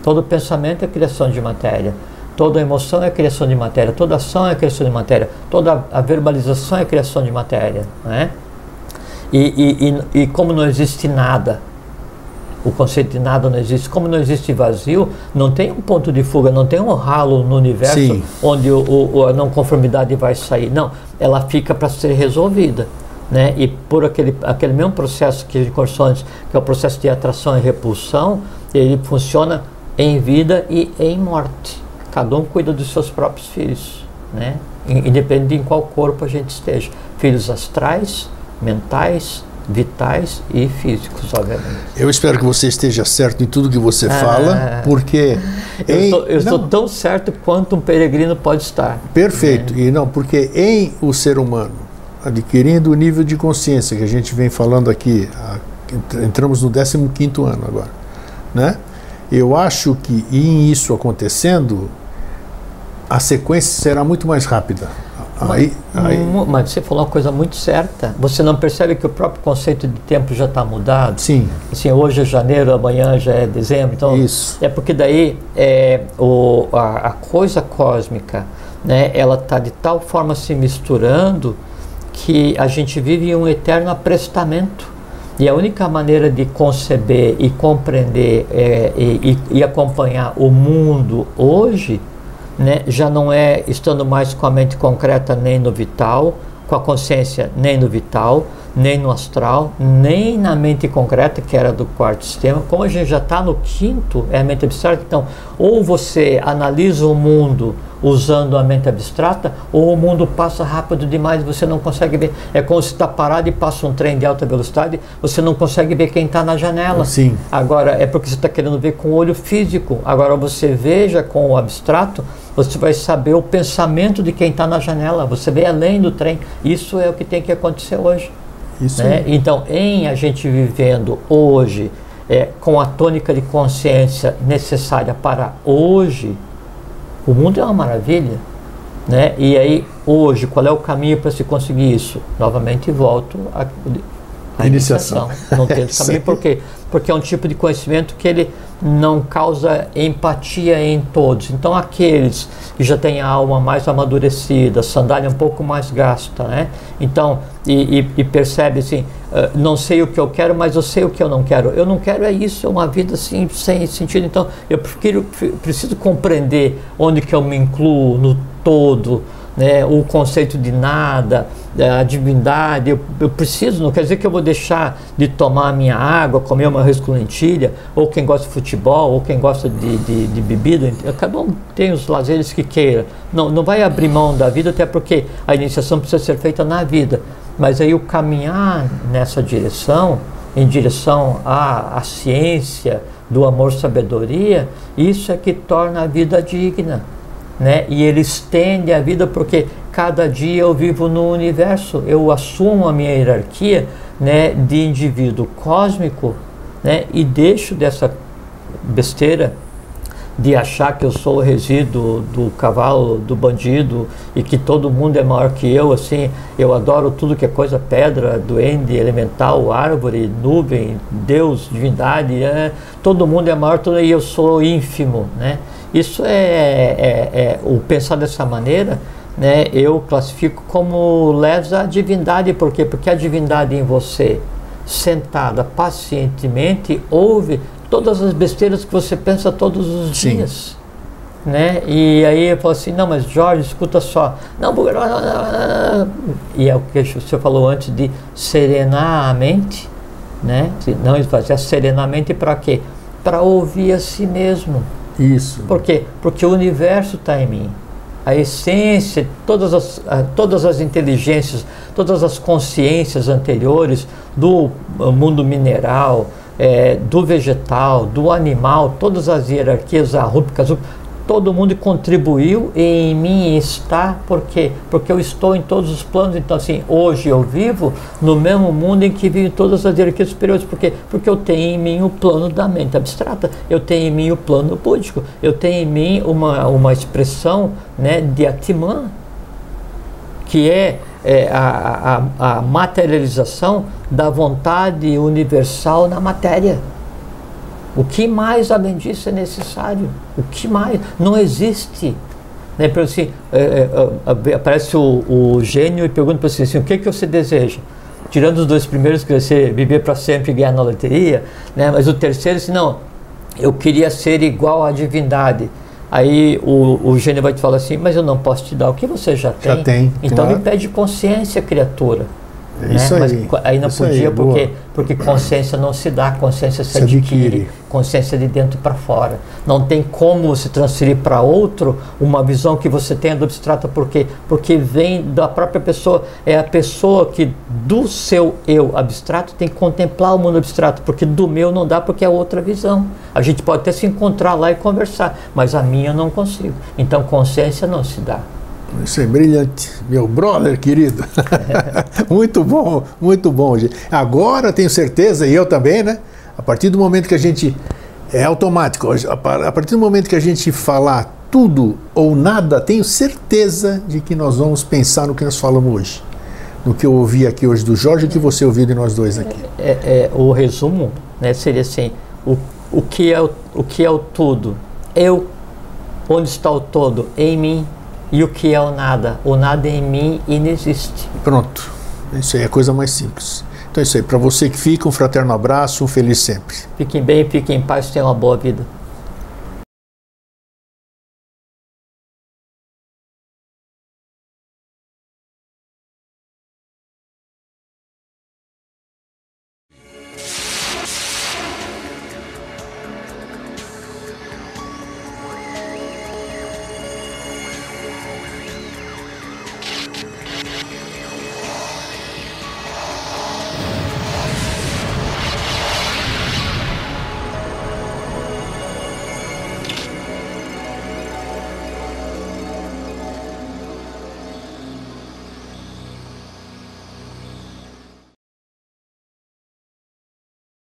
Todo pensamento é criação de matéria. Toda emoção é criação de matéria. Toda ação é criação de matéria. Toda a verbalização é criação de matéria. Né? E, e, e, e como não existe nada o conceito de nada não existe. Como não existe vazio, não tem um ponto de fuga, não tem um ralo no universo Sim. onde o, o, a não conformidade vai sair. Não, ela fica para ser resolvida. Né? E por aquele, aquele mesmo processo que a gente conversou antes, que é o processo de atração e repulsão, ele funciona em vida e em morte. Cada um cuida dos seus próprios filhos, né? independente de em qual corpo a gente esteja. Filhos astrais, mentais, vitais e físicos, obviamente. Eu espero que você esteja certo em tudo que você Ah. fala, porque Eu, em- estou, eu estou tão certo quanto um peregrino pode estar. perfeito e não porque em o ser humano adquirindo o nível de consciência que a gente vem falando aqui, entramos no 15º ano agora, né? Eu acho que em isso acontecendo a sequência será muito mais rápida. Aí, aí Mas você falou uma coisa muito certa. Você não percebe que o próprio conceito de tempo já está mudado? sim, Assim, hoje é janeiro, amanhã já é dezembro. Então, Isso. É porque daí é, o, a, a coisa cósmica, né, ela está de tal forma se misturando que a gente vive em um eterno aprestamento. E a única maneira de conceber e compreender é, e, e- e acompanhar o mundo hoje né, já não é estando mais com a mente concreta nem no vital, com a consciência nem no vital, nem no astral, nem na mente concreta, que era do quarto sistema. Como a gente já está no quinto, é a mente abstrata, então, ou você analisa o mundo usando a mente abstrata, ou o mundo passa rápido demais, você não consegue ver. É como se está parado e passa um trem de alta velocidade, você não consegue ver quem está na janela. Sim. Agora, é porque você está querendo ver com o olho físico. Agora, você veja com o abstrato, você vai saber o pensamento de quem está na janela. Você vê além do trem. Isso é o que tem que acontecer hoje. isso né? Então, em a gente vivendo hoje, é, com a tônica de consciência necessária para hoje, o mundo é uma maravilha. Né? E aí, hoje, qual é o caminho para se conseguir isso? Novamente volto à à Iniciação. iniciação. Não tem outro Isso caminho, aí. por quê? Porque é um tipo de conhecimento que ele não causa empatia em todos. Então, aqueles que já têm a alma mais amadurecida, sandália um pouco mais gasta, né? Então, e, e, e percebe assim, ah, não sei o que eu quero, mas eu sei o que eu não quero. Eu não quero é isso, é uma vida assim, sem sentido. Então, eu prefiro, preciso compreender onde que eu me incluo no todo, né, o conceito de nada, a divindade, eu, eu preciso, não quer dizer que eu vou deixar de tomar a minha água, comer uma res com lentilha, ou quem gosta de futebol, ou quem gosta de, de, de bebida, cada um tem os lazeres que queira. Não, não vai abrir mão da vida, até porque a iniciação precisa ser feita na vida. Mas aí o caminhar nessa direção, em direção à, à ciência, do amor-sabedoria, isso é que torna a vida digna né? E ele estende a vida porque cada dia eu vivo no universo, eu assumo a minha hierarquia, né, de indivíduo cósmico, né, e deixo dessa besteira de achar que eu sou o resíduo do cavalo, do bandido e que todo mundo é maior que eu, assim, eu adoro tudo que é coisa pedra, duende, elemental, árvore, nuvem, Deus, divindade, é, todo mundo é maior e eu sou ínfimo, né? Isso é, é, é, o pensar dessa maneira, né? Eu classifico como lesa a divindade, por quê? Porque a divindade em você sentada pacientemente ouve todas as besteiras que você pensa todos os Sim. dias. Né? E aí eu falo assim, não, mas Jorge, escuta só. Não, e é o que você falou antes de serenar a mente, né? Não esvaziar serenamente para quê? Para ouvir a si mesmo. Isso. Por quê? Porque o universo está em mim. A essência, todas as, todas as inteligências, todas as consciências anteriores do mundo mineral, é, do vegetal, do animal, todas as hierarquias arrúbicas, todo mundo contribuiu e em mim está, por quê? Porque eu estou em todos os planos, então assim, hoje eu vivo no mesmo mundo em que vivem todas as hierarquias superiores, por quê? Porque eu tenho em mim o plano da mente abstrata, eu tenho em mim o plano búdico, eu tenho em mim uma, uma expressão né, de Atman, que é é, a, a, a materialização da vontade universal na matéria. O que mais além disso é necessário? O que mais? Não existe. Né? Assim, é, é, aparece o, o, gênio e pergunta para você assim, o que, que você deseja? Tirando os dois primeiros, que você viver para sempre e ganhar na loteria, né? mas o terceiro, assim, não, eu queria ser igual à divindade. Aí o, o gênio vai te falar assim, mas eu não posso te dar o que você já tem. Já tem. Então claro. me pede consciência, criatura. É isso né? aí. Mas aí não isso podia aí, porque, porque consciência não se dá, consciência se, se adquire, adquire, consciência de dentro para fora. Não tem como se transferir para outro uma visão que você tenha do abstrato, por quê? Porque vem da própria pessoa, é a pessoa que do seu eu abstrato tem que contemplar o mundo abstrato, porque do meu não dá porque é outra visão. A gente pode até se encontrar lá e conversar, mas a minha eu não consigo. Então consciência não se dá. Isso é brilhante, meu brother querido. muito bom, muito bom. Agora tenho certeza, e eu também, né? A partir do momento que a gente. É automático, a partir do momento que a gente falar tudo ou nada, tenho certeza de que nós vamos pensar no que nós falamos hoje. No que eu ouvi aqui hoje do Jorge e que você ouviu de nós dois aqui. É, é, o resumo né, seria assim: o, o, que é o, o que é o tudo? Eu, onde está o todo? Em mim e o que é o nada? O nada em mim inexiste. Pronto. Isso aí é a coisa mais simples. Então é isso aí. Para você que fica, um fraterno abraço, um feliz sempre. Fiquem bem, fiquem em paz, tenham uma boa vida.